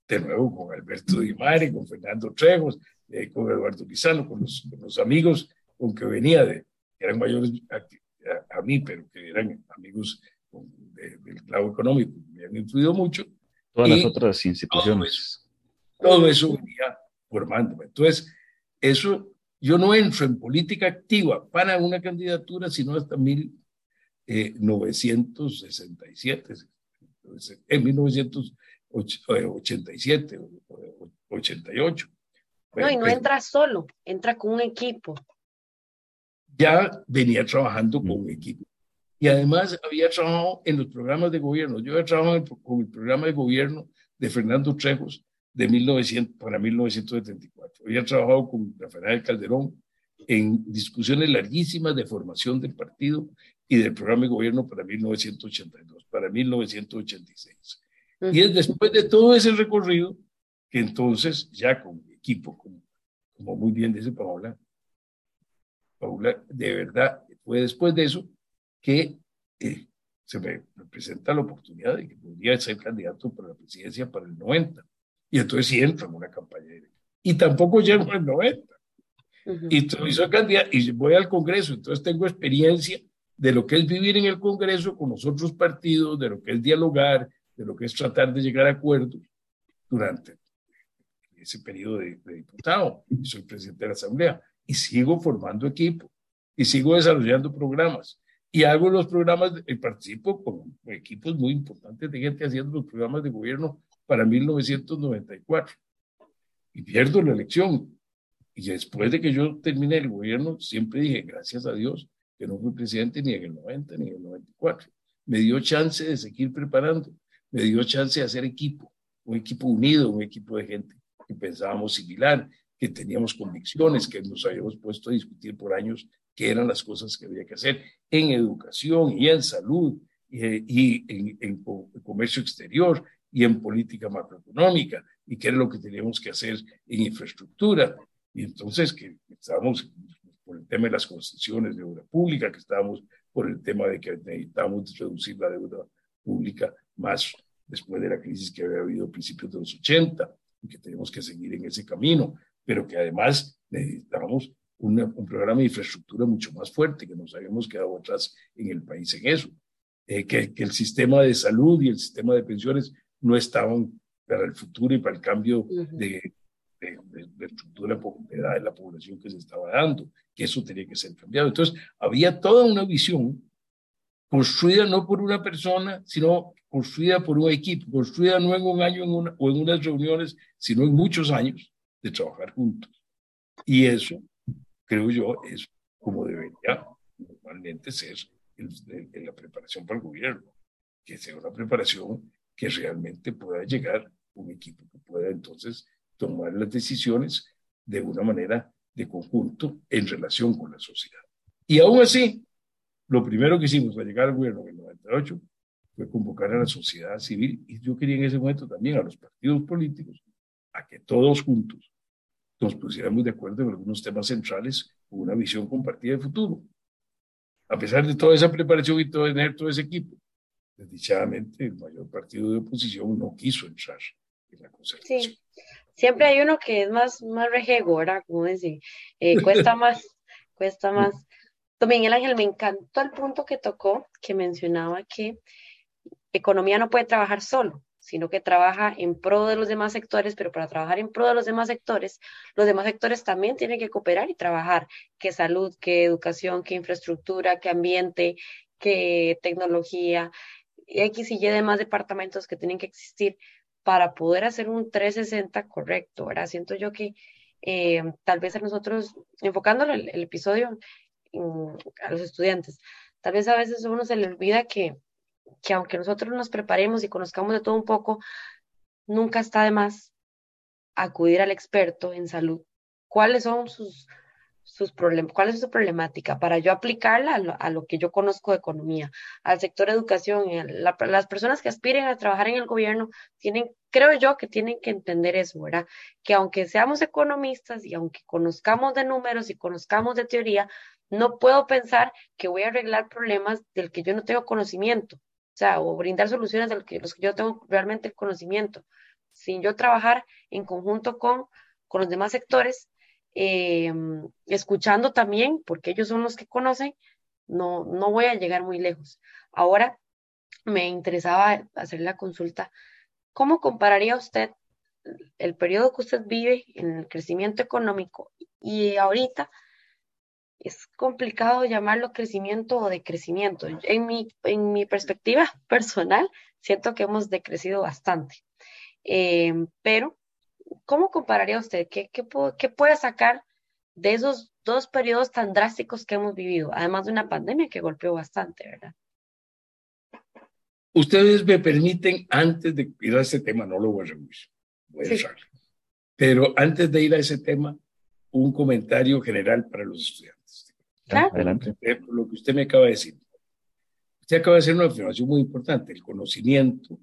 de nuevo con Alberto Di con Fernando Trejos, eh, con Eduardo Lizano, con los, los, amigos con que venía, de, eran mayores a, a mí, pero que eran amigos del lado económico, me han influido mucho. Todas las otras instituciones. Todo eso, todo eso venía formándome. Entonces, eso yo no entro en política activa para una candidatura sino hasta 1967, en 1987 o 88. No, y no entra solo, entra con un equipo. Ya venía trabajando con un equipo. Y además había trabajado en los programas de gobierno. Yo había trabajado con el programa de gobierno de Fernando Trejos de 1900 para 1974. Había trabajado con Rafael Calderón en discusiones larguísimas de formación del partido y del programa de gobierno para 1982, para 1986. Y es después de todo ese recorrido que entonces, ya con mi equipo, como, como muy bien dice Paola, Paola, de verdad, fue después de eso que eh, se me presenta la oportunidad de que podría ser candidato para la presidencia para el 90. Y entonces sí entro en una campaña Y tampoco llego al 90. Y soy candidato y voy al Congreso. Entonces tengo experiencia de lo que es vivir en el Congreso con los otros partidos, de lo que es dialogar, de lo que es tratar de llegar a acuerdos durante ese periodo de, diputado. Y soy presidente de la Asamblea. Y sigo formando equipo. Y sigo desarrollando programas. Y hago los programas, y participo con equipos muy importantes de gente haciendo los programas de gobierno para 1994 y pierdo la elección. Y después de que yo terminé el gobierno, siempre dije, gracias a Dios, que no fui presidente ni en el 90 ni en el 94. Me dio chance de seguir preparando, me dio chance de hacer equipo, un equipo unido, un equipo de gente que pensábamos similar, que teníamos convicciones, que nos habíamos puesto a discutir por años qué eran las cosas que había que hacer en educación y en salud y, y en, en, comercio exterior y en política macroeconómica y qué era lo que teníamos que hacer en infraestructura. Y entonces que estábamos por el tema de las concesiones de deuda pública, que estábamos por el tema de que necesitábamos reducir la deuda pública más después de la crisis que había habido a principios de los 80 y que tenemos que seguir en ese camino, pero que además necesitábamos un programa de infraestructura mucho más fuerte, que nos habíamos quedado atrás en el país en eso, eh, que, que, el sistema de salud y el sistema de pensiones no estaban para el futuro y para el cambio de, de, de, estructura de edad de la población que se estaba dando, que eso tenía que ser cambiado. Entonces, había toda una visión construida no por una persona, sino construida por un equipo, construida no en un año en una, o en unas reuniones, sino en muchos años de trabajar juntos. Y eso, creo yo, es como debería normalmente ser en la preparación para el gobierno, que sea una preparación que realmente pueda llegar un equipo que pueda entonces tomar las decisiones de una manera de conjunto en relación con la sociedad. Y aún así, lo primero que hicimos al llegar al gobierno en el 98 fue convocar a la sociedad civil y yo quería en ese momento también a los partidos políticos a que todos juntos nos pusiéramos de acuerdo en algunos temas centrales con una visión compartida de futuro. A pesar de toda esa preparación y todo, tener todo ese equipo, desdichadamente el mayor partido de oposición no quiso entrar en la concertación. Sí. Siempre hay uno que es más, más rejego, ¿verdad? Como decir, eh, [LAUGHS] cuesta más, cuesta más. Don Miguel Ángel, me encantó el punto que tocó, que mencionaba que economía no puede trabajar solo, sino que trabaja en pro de los demás sectores, pero para trabajar en pro de los demás sectores, los demás sectores también tienen que cooperar y trabajar, que salud, que educación, que infraestructura, que ambiente, que tecnología, X y Y demás departamentos que tienen que existir para poder hacer un 360 correcto, ¿verdad? Siento yo que eh, tal vez a nosotros, enfocándolo el, el episodio a los estudiantes, tal vez a veces uno se le olvida que, que aunque nosotros nos preparemos y conozcamos de todo un poco, nunca está de más acudir al experto en salud. ¿Cuáles son sus, sus problemas, cuál es su problemática para yo aplicarla a lo, que yo conozco de economía, al sector educación, las personas que aspiren a trabajar en el gobierno tienen, creo yo que tienen que entender eso, ¿verdad? Que aunque seamos economistas y aunque conozcamos de números y conozcamos de teoría, no puedo pensar que voy a arreglar problemas del que yo no tengo conocimiento, o sea, o brindar soluciones de los que, los que yo tengo realmente conocimiento, sin yo trabajar en conjunto con, con los demás sectores eh, escuchando también, porque ellos son los que conocen, no, no voy a llegar muy lejos. Ahora me interesaba hacer la consulta, ¿cómo compararía usted el periodo que usted vive en el crecimiento económico y ahorita? Es complicado llamarlo crecimiento o decrecimiento. En mi, en mi perspectiva personal, siento que hemos decrecido bastante. Eh, pero ¿cómo compararía usted? ¿Qué, puede sacar de esos dos periodos tan drásticos que hemos vivido, además de una pandemia que golpeó bastante, verdad? Ustedes me permiten, antes de ir a ese tema, no lo voy a reunir, voy a pero antes de ir a ese tema, un comentario general para los estudiantes. Claro. Adelante. Lo que usted me acaba de decir. Usted acaba de hacer una afirmación muy importante. El conocimiento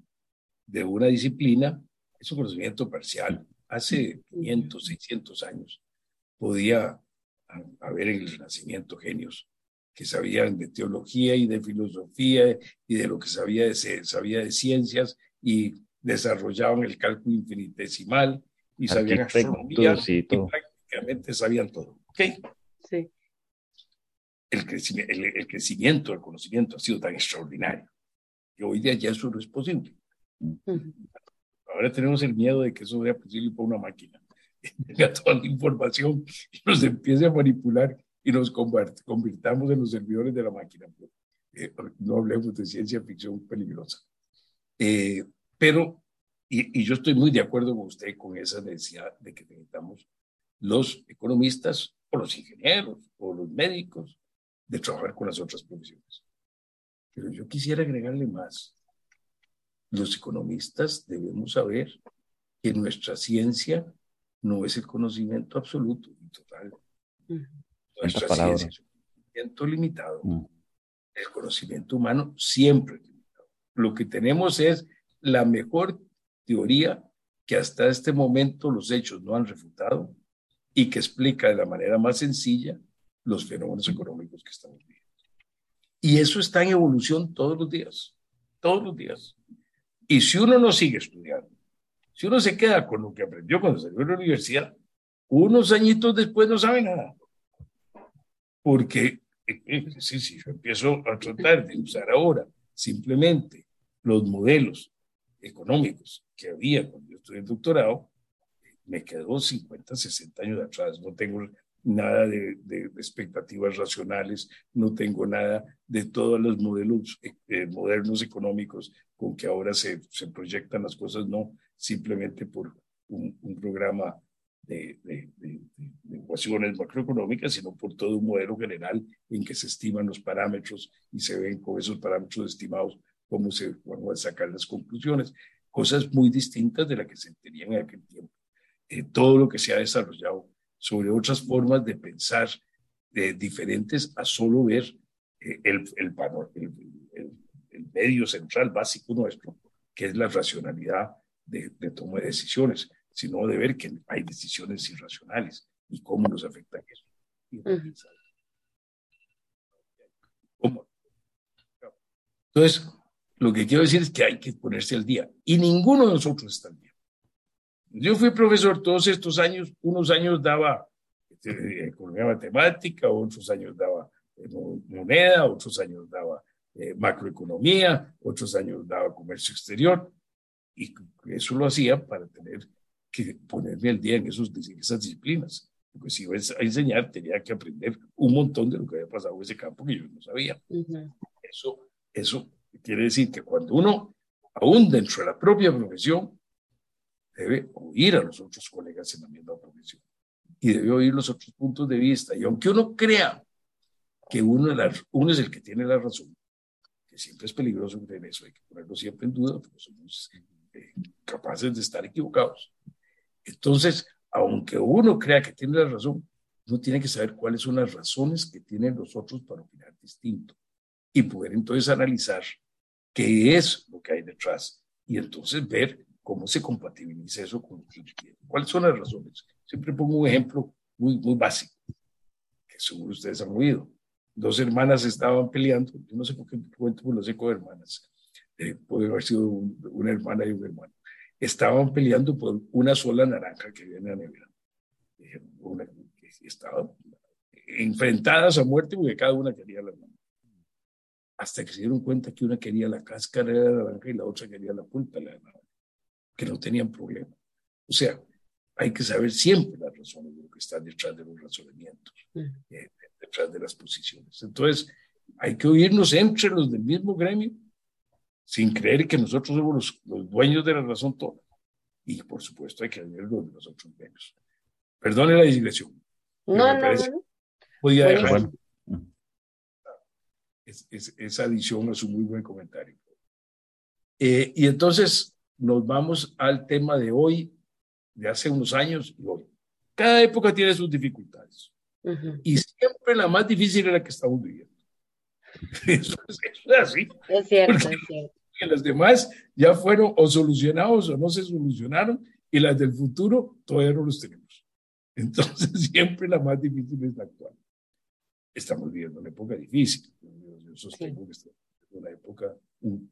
de una disciplina es un conocimiento parcial hace 500, 600 años podía haber en el Renacimiento genios que sabían de teología y de filosofía y de lo que sabía de, sabía de ciencias y desarrollaban el cálculo infinitesimal y sabían astronomía y, prácticamente sabían todo. ¿Okay? El, crecimiento, el, crecimiento del conocimiento ha sido tan extraordinario que hoy día ya eso no es posible. Ahora tenemos el miedo de que eso sea posible para una máquina. Tenga toda la información y nos empiece a manipular y nos convirtamos en los servidores de la máquina. Eh, no hablemos de ciencia ficción peligrosa. Eh, pero, y, y, yo estoy muy de acuerdo con usted con esa necesidad de que necesitamos los economistas o los ingenieros o los médicos de trabajar con las otras profesiones. Pero yo quisiera agregarle más los economistas debemos saber que nuestra ciencia no es el conocimiento absoluto y total. Nuestra ciencia es un conocimiento limitado. Mm. El conocimiento humano siempre es limitado. Lo que tenemos es la mejor teoría que hasta este momento los hechos no han refutado y que explica de la manera más sencilla los fenómenos económicos que estamos viviendo. Y eso está en evolución todos los días, todos los días. Y si uno no sigue estudiando, si uno se queda con lo que aprendió cuando salió de la universidad, unos añitos después no sabe nada. Porque eh, eh, si yo empiezo a tratar de usar ahora simplemente los modelos económicos que había cuando yo estudié el doctorado, me quedó 50, 60 años atrás. No tengo nada de, expectativas racionales, no tengo nada de todos los modelos eh, modernos económicos con que ahora se, se, proyectan las cosas, no simplemente por un, programa de, de, ecuaciones macroeconómicas, sino por todo un modelo general en que se estiman los parámetros y se ven con esos parámetros estimados cómo se van a sacar las conclusiones. Cosas muy distintas de las que se tenían en aquel tiempo. Eh, todo lo que se ha desarrollado sobre otras formas de pensar diferentes a solo ver eh, el, el, el, el, medio central básico nuestro, que es la racionalidad de, de, toma de decisiones, sino de ver que hay decisiones irracionales y cómo nos afecta eso. Entonces, lo que quiero decir es que hay que ponerse al día y ninguno de nosotros está al día. Yo fui profesor todos estos años, unos años daba este, economía matemática, otros años daba eh, moneda, otros años daba eh, macroeconomía, otros años daba comercio exterior. Y eso lo hacía para tener que ponerme al día en, esos, esas disciplinas. Porque si iba a enseñar, tenía que aprender un montón de lo que había pasado en ese campo que yo no sabía. Eso, eso quiere decir que cuando uno, aún dentro de la propia profesión, debe oír a los otros colegas en la misma profesión y debe oír los otros puntos de vista. Y aunque uno crea que uno, uno es el que tiene la razón, que siempre es peligroso creer eso, hay que ponerlo siempre en duda, porque somos eh, capaces de estar equivocados. Entonces, aunque uno crea que tiene la razón, uno tiene que saber cuáles son las razones que tienen los otros para opinar distinto y poder entonces analizar qué es lo que hay detrás y entonces ver cómo se compatibiliza eso con ¿Cuáles son las razones? Siempre pongo un ejemplo muy, muy básico, que seguro ustedes han oído. Dos hermanas estaban peleando, yo no sé por qué cuento por los cinco hermanas, eh, puede haber sido una hermana y un hermano estaban peleando por una sola naranja que en la nevera. Estaban enfrentadas a muerte porque cada una quería la naranja. Hasta que se dieron cuenta que una quería la cáscara de la naranja y la otra quería la pulpa de la naranja, que no tenían problema. O sea, hay que saber siempre las razones de lo que está detrás de los razonamientos, eh, detrás de las posiciones. Entonces, hay que oírnos entre los del mismo gremio sin creer que nosotros somos los, dueños de la razón toda. Y por supuesto hay que ver los de los otros menos. Perdone la digresión. No, no, no. Podía dejar esa adición es un muy buen comentario. Eh, y entonces nos vamos al tema de hoy, de hace unos años y hoy. Cada época tiene sus dificultades. Y siempre la más difícil es la que estamos viviendo. [LAUGHS] Eso es, así. Es cierto, es cierto que las demás ya fueron o solucionados o no se solucionaron y las del futuro todavía no los tenemos. Entonces [LAUGHS] siempre la más difícil es la actual. Estamos viviendo una época difícil. Yo sostengo que estamos viviendo una época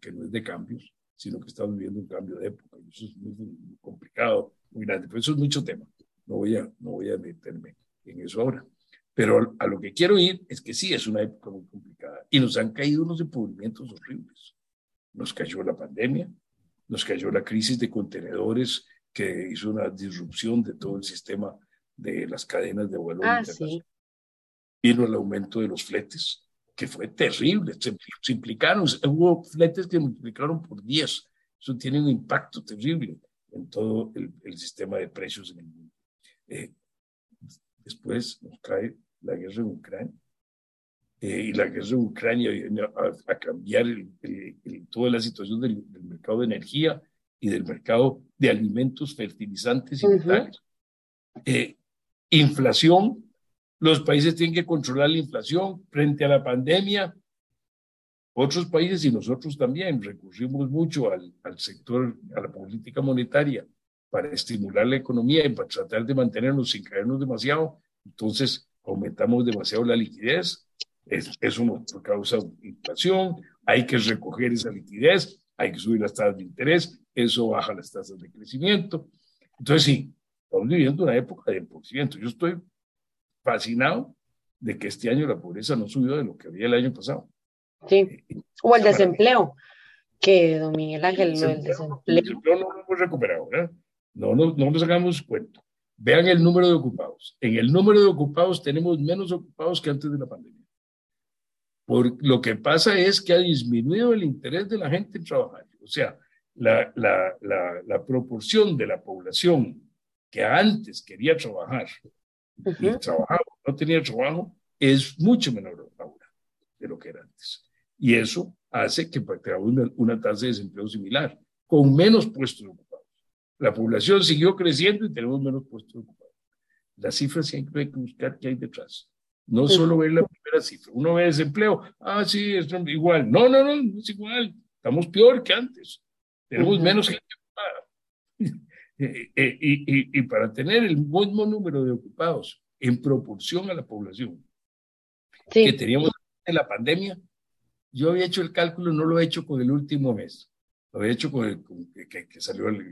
que no es de cambios, sino que estamos viviendo un cambio de época. Y eso es muy, complicado, muy grande. Pero eso es mucho tema. No voy, a, no voy a meterme en eso ahora. Pero a lo que quiero ir es que sí, es una época muy complicada y nos han caído unos empobrimientos horribles nos cayó la pandemia, nos cayó la crisis de contenedores que hizo una disrupción de todo el sistema de las cadenas de vuelo ah, sí. Vino el aumento de los fletes, que fue terrible. Se, implicaron, hubo fletes que multiplicaron por 10. Eso tiene un impacto terrible en todo el, sistema de precios en el mundo. Eh, después nos cae la guerra en Ucrania eh, y la guerra de Ucrania viene a, cambiar toda la situación del, mercado de energía y del mercado de alimentos, fertilizantes y metales. Eh, inflación, los países tienen que controlar la inflación frente a la pandemia. Otros países y nosotros también recurrimos mucho al, al sector, a la política monetaria para estimular la economía y para tratar de mantenernos sin caernos demasiado. Entonces, aumentamos demasiado la liquidez es, eso nos causa inflación, hay que recoger esa liquidez, hay que subir las tasas de interés, eso baja las tasas de crecimiento. Entonces, sí, estamos viviendo una época de empobrecimiento. Yo estoy fascinado de que este año la pobreza no subió de lo que había el año pasado. Sí, eh, o el desempleo, que don Miguel Ángel, el desempleo. El desempleo no lo hemos recuperado, ¿verdad? No, no, no nos hagamos cuento. Vean el número de ocupados. En el número de ocupados tenemos menos ocupados que antes de la pandemia. Por, lo que pasa es que ha disminuido el interés de la gente en trabajar. O sea, la, la, la, proporción de la población que antes quería trabajar y trabajaba, no tenía trabajo, es mucho menor ahora de lo que era antes. Y eso hace que tengamos una, una tasa de desempleo similar, con menos puestos ocupados. La población siguió creciendo y tenemos menos puestos ocupados. Las cifras siempre hay que buscar qué hay detrás. No solo ver la primera cifra. Uno ve desempleo. Ah, sí, es igual. No, no, no, no es igual. Estamos peor que antes. Tenemos menos gente ocupada. Eh, eh, y, y, para tener el mismo número de ocupados en proporción a la población que teníamos en la pandemia, yo había hecho el cálculo, no lo he hecho con el último mes. Lo había hecho con el que, que, salió la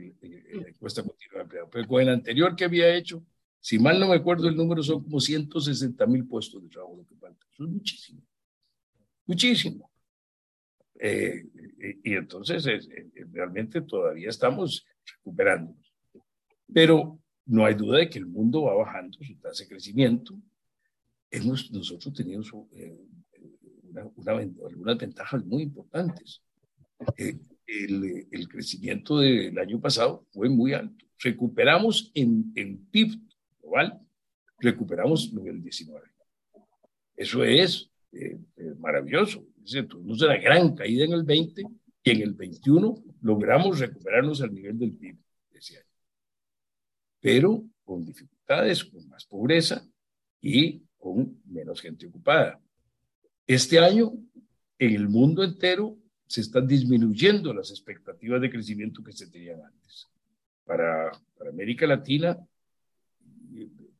encuesta continua de empleo. Pero con el anterior que había hecho, si mal no me acuerdo el número, son como 160 mil puestos de trabajo lo que falta. Eso es muchísimo. Muchísimo. Eh, y, entonces realmente todavía estamos recuperando. Pero no hay duda de que el mundo va bajando su tasa de crecimiento. Hemos nosotros tenemos eh, una, algunas ventajas muy importantes. Eh, el, el, crecimiento del año pasado fue muy alto. Recuperamos en, en PIB global, recuperamos el 19. Eso es eh, eh, maravilloso. Tuvimos una gran caída en el 20 y en el 21 logramos recuperarnos al nivel del PIB. Pero con dificultades, con más pobreza y con menos gente ocupada. Este año, en el mundo entero, se están disminuyendo las expectativas de crecimiento que se tenían antes. Para, para América Latina,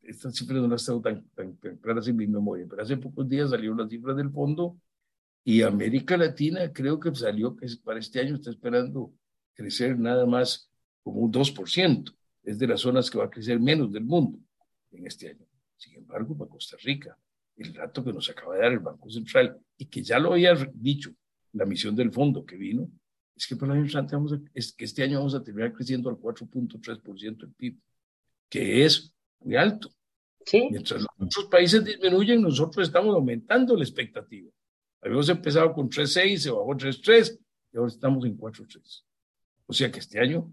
estas cifras no las tengo tan, tan, claras en mi memoria, pero hace pocos días salieron las cifras del fondo y América Latina creo que salió que para este año está esperando crecer nada más como un 2%. Es de las zonas que va a crecer menos del mundo en este año. Sin embargo, para Costa Rica, el dato que nos acaba de dar el Banco Central y que ya lo había dicho la misión del fondo que vino, es que para el año vamos es que este año vamos a terminar creciendo al 4.3% del PIB, que es muy alto. Mientras los otros países disminuyen, nosotros estamos aumentando la expectativa. Habíamos empezado con 3.6, se bajó 3.3 y ahora estamos en 4.3. O sea que este año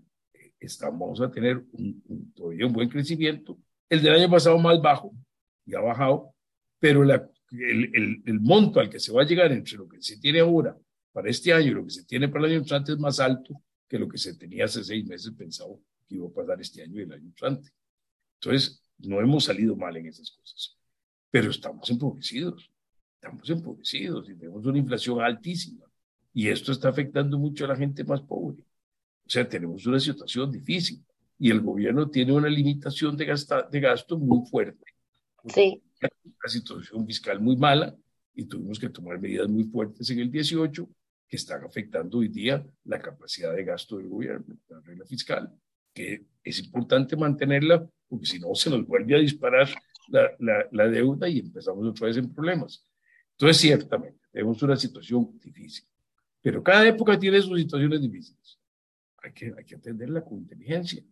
estamos, vamos a tener un, todavía un buen crecimiento. El del año pasado más bajo y ha bajado, pero la, el, el, monto al que se va a llegar entre lo que se tiene ahora para este año y lo que se tiene para el año entrante es más alto que lo que se tenía hace seis meses pensado que iba a pasar este año y el año entrante. Entonces, no hemos salido mal en esas cosas, pero estamos empobrecidos, estamos empobrecidos y tenemos una inflación altísima. Y esto está afectando mucho a la gente más pobre. O sea, tenemos una situación difícil y el gobierno tiene una limitación de, de gasto muy fuerte. Sí. Una situación fiscal muy mala y tuvimos que tomar medidas muy fuertes en el 18 que están afectando hoy día la capacidad de gasto del gobierno, la regla fiscal, que es importante mantenerla porque si no se nos vuelve a disparar la, la, la, deuda y empezamos otra vez en problemas. Entonces, ciertamente, tenemos una situación difícil, pero cada época tiene sus situaciones difíciles. Hay que, hay que atenderla con inteligencia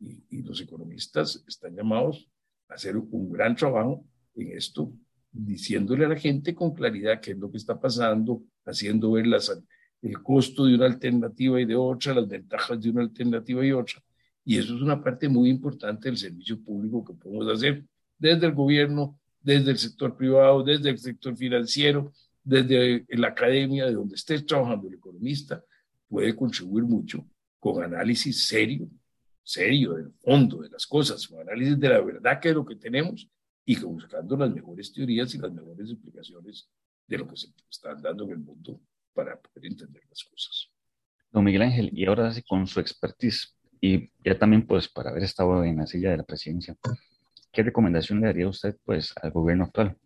y, y los economistas están llamados a hacer un gran trabajo en esto, diciéndole a la gente con claridad qué es lo que está pasando, haciendo ver las, el costo de una alternativa y de otra, las ventajas de una alternativa y otra, y eso es una parte muy importante del servicio público que podemos hacer desde el gobierno, desde el sector privado, desde el sector financiero, desde la academia, de donde esté trabajando el economista, puede contribuir mucho con análisis serio, serio del fondo de las cosas, con análisis de la verdad que es lo que tenemos y buscando las mejores teorías y las mejores explicaciones de lo que se está dando en el mundo para poder entender las cosas. Don Miguel Ángel, y ahora con su expertise, y ya también, pues, para haber estado en la silla de la presidencia, ¿qué recomendación le daría usted, pues, al gobierno actual?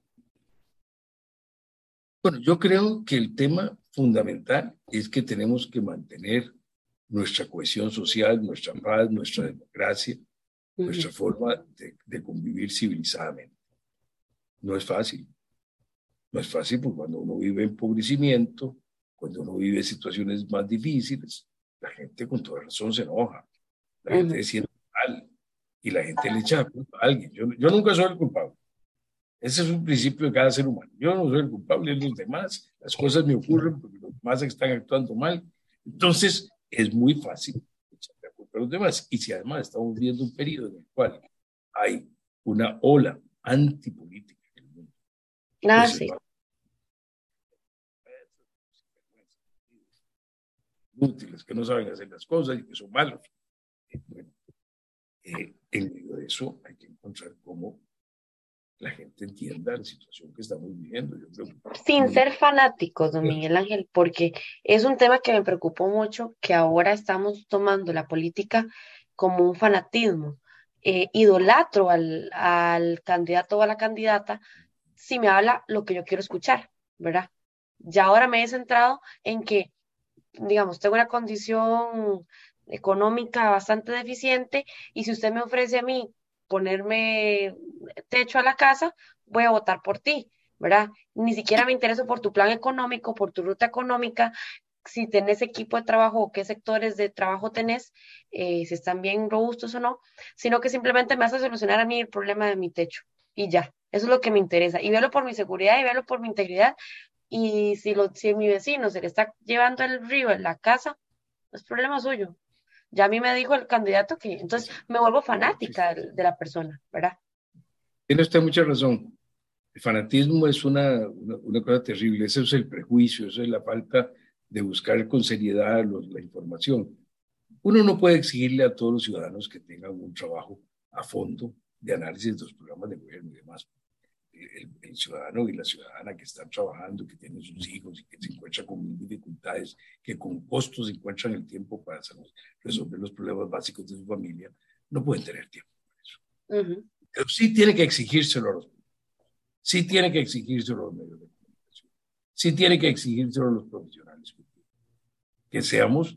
Bueno, yo creo que el tema fundamental es que tenemos que mantener nuestra cohesión social, nuestra paz, nuestra democracia, nuestra forma de, de, convivir civilizadamente. No es fácil. No es fácil porque cuando uno vive empobrecimiento, cuando uno vive situaciones más difíciles, la gente con toda razón se enoja la gente siente mal y la gente le echa la culpa a alguien. Yo, yo nunca soy el culpable. Ese es un principio de cada ser humano. Yo no soy el culpable de los demás. Las cosas me ocurren porque los demás están actuando mal. Entonces, es muy fácil echar la culpa a los demás. Y si además estamos viviendo un periodo en el cual hay una ola antipolítica en el mundo. Claro, pues, sí. Útiles, que no saben hacer las cosas y que son malos. Bueno, eh, en medio de eso hay que encontrar cómo la gente entienda la situación que estamos viviendo. Sin ser fanáticos, don Miguel Ángel, porque es un tema que me preocupó mucho, que ahora estamos tomando la política como un fanatismo. Eh, idolatro al, al candidato o a la candidata si me habla lo que yo quiero escuchar, ¿verdad? Ya ahora me he centrado en que, digamos, tengo una condición económica bastante deficiente y si usted me ofrece a mí ponerme techo a la casa, voy a votar por ti, ¿verdad? Ni siquiera me intereso por tu plan económico, por tu ruta económica, si tenés equipo de trabajo o qué sectores de trabajo tenés, eh, si están bien robustos o no, sino que simplemente me hace solucionar a mí el problema de mi techo y ya, eso es lo que me interesa. Y verlo por mi seguridad y verlo por mi integridad. Y si, lo, si mi vecino se le está llevando el río en la casa, es problema suyo. Ya a mí me dijo el candidato que entonces me vuelvo fanática de, la persona, ¿verdad? Tiene usted mucha razón. El fanatismo es una, una, cosa terrible. Eso es el prejuicio, eso es la falta de buscar con seriedad la información. Uno no puede exigirle a todos los ciudadanos que tengan un trabajo a fondo de análisis de los programas de gobierno y demás. El, ciudadano y la ciudadana que están trabajando, que tienen sus hijos y que se encuentran con dificultades, que con costos encuentran el tiempo para resolver los problemas básicos de su familia, no pueden tener tiempo para eso. Pero sí tiene que exigírselo a los sí tiene que exigírselo a los medios de comunicación, sí tiene que exigírselo a los profesionales, que seamos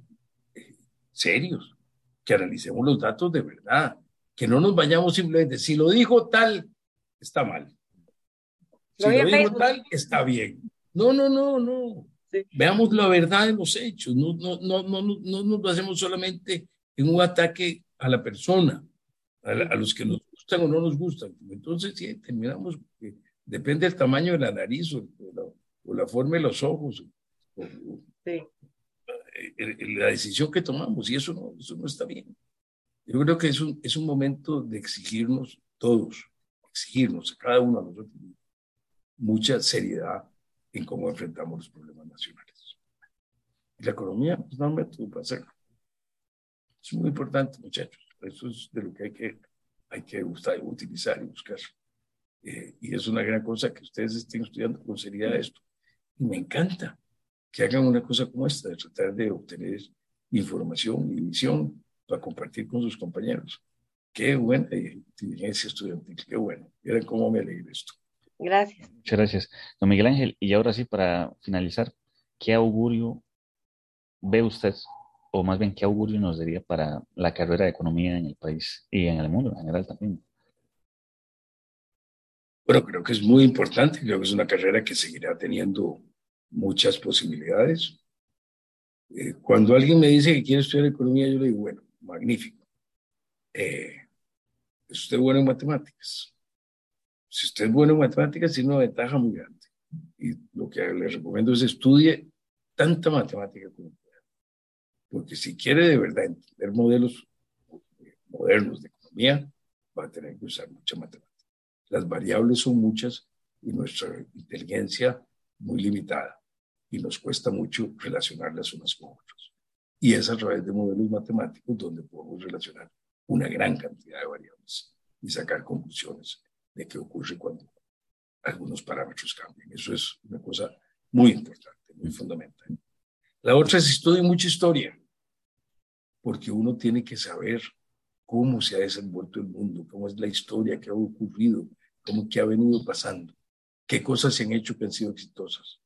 eh, serios, que analicemos los datos de verdad, que no nos vayamos simplemente, si lo dijo tal, está mal. Si lo, dijo tal, está bien. No, no, no, no. Veamos la verdad de los hechos. No, no, no, no, no, nos basemos solamente en un ataque a la persona, a, los que nos gustan o no nos gustan. Entonces, sí, terminamos, depende del tamaño de la nariz o, la, forma de los ojos. sí. la decisión que tomamos, y eso no, eso no está bien. Yo creo que es un, es un momento de exigirnos todos, exigirnos a cada uno de nosotros mucha seriedad en cómo enfrentamos los problemas nacionales. Y la economía es un método para hacerlo. Es muy importante, muchachos. Eso es de lo que hay que, hay que gustar, utilizar y buscar. Eh, y es una gran cosa que ustedes estén estudiando con seriedad esto. Y me encanta que hagan una cosa como esta, de tratar de obtener información y visión para compartir con sus compañeros. Qué buena inteligencia estudiantil, qué bueno. Miren cómo me alegra esto. Gracias. Muchas gracias. Don Miguel Ángel, y ahora sí, para finalizar, ¿qué augurio ve usted, o más bien qué augurio nos daría para la carrera de economía en el país y en el mundo en general también? Bueno, creo que es muy importante, creo que es una carrera que seguirá teniendo muchas posibilidades. Eh, cuando alguien me dice que quiere estudiar economía, yo le digo, bueno, magnífico. Eh, ¿Es usted bueno en matemáticas? Si usted es bueno en matemáticas, tiene una ventaja muy grande. Y lo que le recomiendo es estudie tanta matemática como pueda. Porque si quiere de verdad entender modelos modernos de economía, va a tener que usar mucha matemática. Las variables son muchas y nuestra inteligencia muy limitada. Y nos cuesta mucho relacionarlas unas con otras. Y es a través de modelos matemáticos donde podemos relacionar una gran cantidad de variables y sacar conclusiones de qué ocurre cuando algunos parámetros cambian. Eso es una cosa muy importante, muy fundamental. La otra es estudiar mucha historia, porque uno tiene que saber cómo se ha desenvuelto el mundo, cómo es la historia, qué ha ocurrido, cómo qué ha venido pasando, qué cosas se han hecho que han sido exitosas,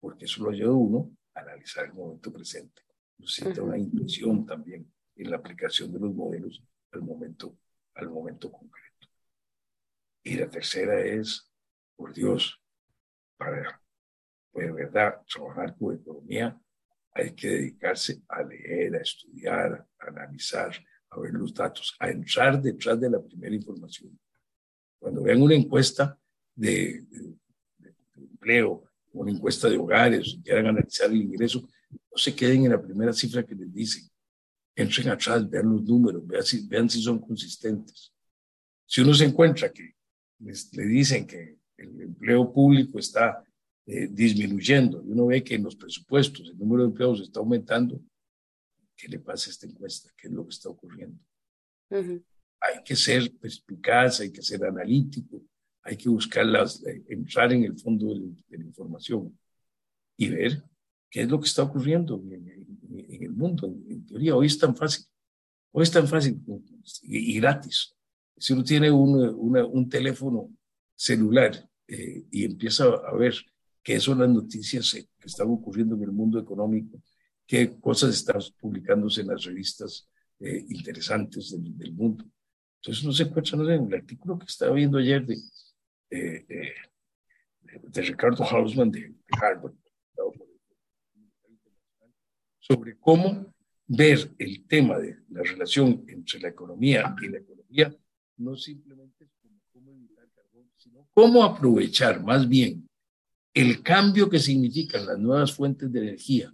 porque eso lo ayuda a uno a analizar el momento presente necesita una intuición también en la aplicación de los modelos al momento, al momento concreto. Y la tercera es, por Dios, para de verdad trabajar con economía, hay que dedicarse a leer, a estudiar, a analizar, a ver los datos, a entrar detrás de la primera información. Cuando vean una encuesta de, de empleo, una encuesta de hogares, quieran analizar el ingreso, no se queden en la primera cifra que les dicen. Entren atrás, vean los números, vean si, vean si son consistentes. Si uno se encuentra que les, le dicen que el empleo público está eh, disminuyendo y uno ve que en los presupuestos el número de empleados está aumentando, ¿qué le pasa a esta encuesta? ¿Qué es lo que está ocurriendo? Hay que ser perspicaz, hay que ser analítico, hay que buscar las, eh, entrar en el fondo de la información y ver qué es lo que está ocurriendo en, el mundo. En, teoría, hoy es tan fácil, hoy es tan fácil y, gratis. Si uno tiene un, un teléfono celular eh, y empieza a ver qué son las noticias que están ocurriendo en el mundo económico, qué cosas están publicándose en las revistas eh, interesantes del, mundo. Entonces no se encuentra no en el artículo que estaba viendo ayer de, de, Ricardo Hausman de Harvard, sobre cómo ver el tema de la relación entre la economía y la ecología, no simplemente como cómo evitar carbón, sino cómo aprovechar más bien el cambio que significan las nuevas fuentes de energía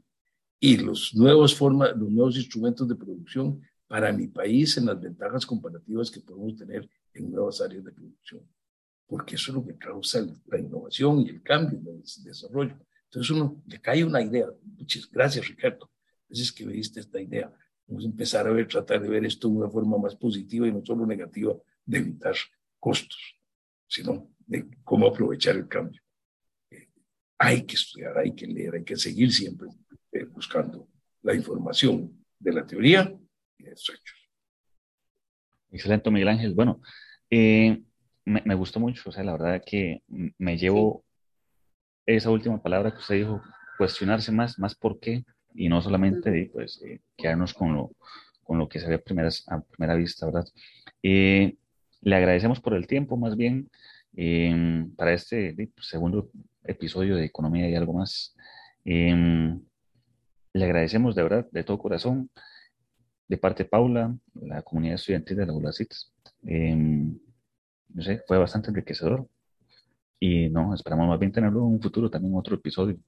y los nuevos, formas, los nuevos instrumentos de producción para mi país en las ventajas comparativas que podemos tener en nuevas áreas de producción. Porque eso es lo que causa la innovación y el cambio en el desarrollo. Entonces uno le cae una idea. Muchas gracias, Ricardo. Gracias que me diste esta idea. Vamos a empezar a ver, tratar de ver esto de una forma más positiva y no solo negativa de evitar costos, sino de cómo aprovechar el cambio. Eh, hay que estudiar, hay que leer, hay que seguir siempre eh, buscando la información de la teoría y de los hechos. Excelente, Miguel Ángel. Bueno, eh, me, me, gustó mucho, o sea, la verdad que me llevo esa última palabra que usted dijo, cuestionarse más, más por qué, y no solamente pues, eh, quedarnos con lo, con lo que se ve a, primeras, a primera vista, ¿verdad? Eh, le agradecemos por el tiempo, más bien, eh, para este pues, segundo episodio de Economía y algo más. le agradecemos de verdad, de todo corazón, de parte de Paula, la comunidad estudiantil de la ULACIT. no sé, fue bastante enriquecedor. Y no, esperamos más bien tenerlo en un futuro, también otro episodio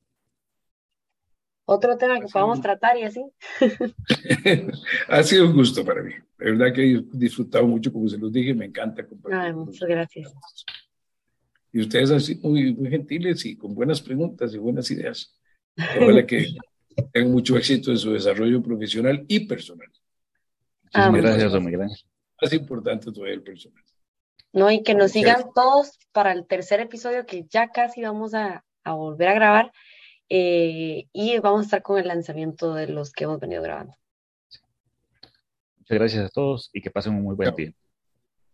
otro tema que podamos tratar y así. [LAUGHS] [LAUGHS] ha sido un gusto para mí. De verdad que he disfrutado mucho, como se los dije, me encanta compartir. Ay, muchas gracias. Y ustedes han sido muy, muy gentiles y con buenas preguntas y buenas ideas. Ojalá que [LAUGHS] tengan mucho éxito en su desarrollo profesional y personal. Ah, gracias, don Miguel Ángel. Más importante todavía el personal. No, y que nos sigan todos para el tercer episodio que ya casi vamos a, a volver a grabar eh, y vamos a estar con el lanzamiento de los que hemos venido grabando. Muchas gracias a todos y que pasen un muy buen día.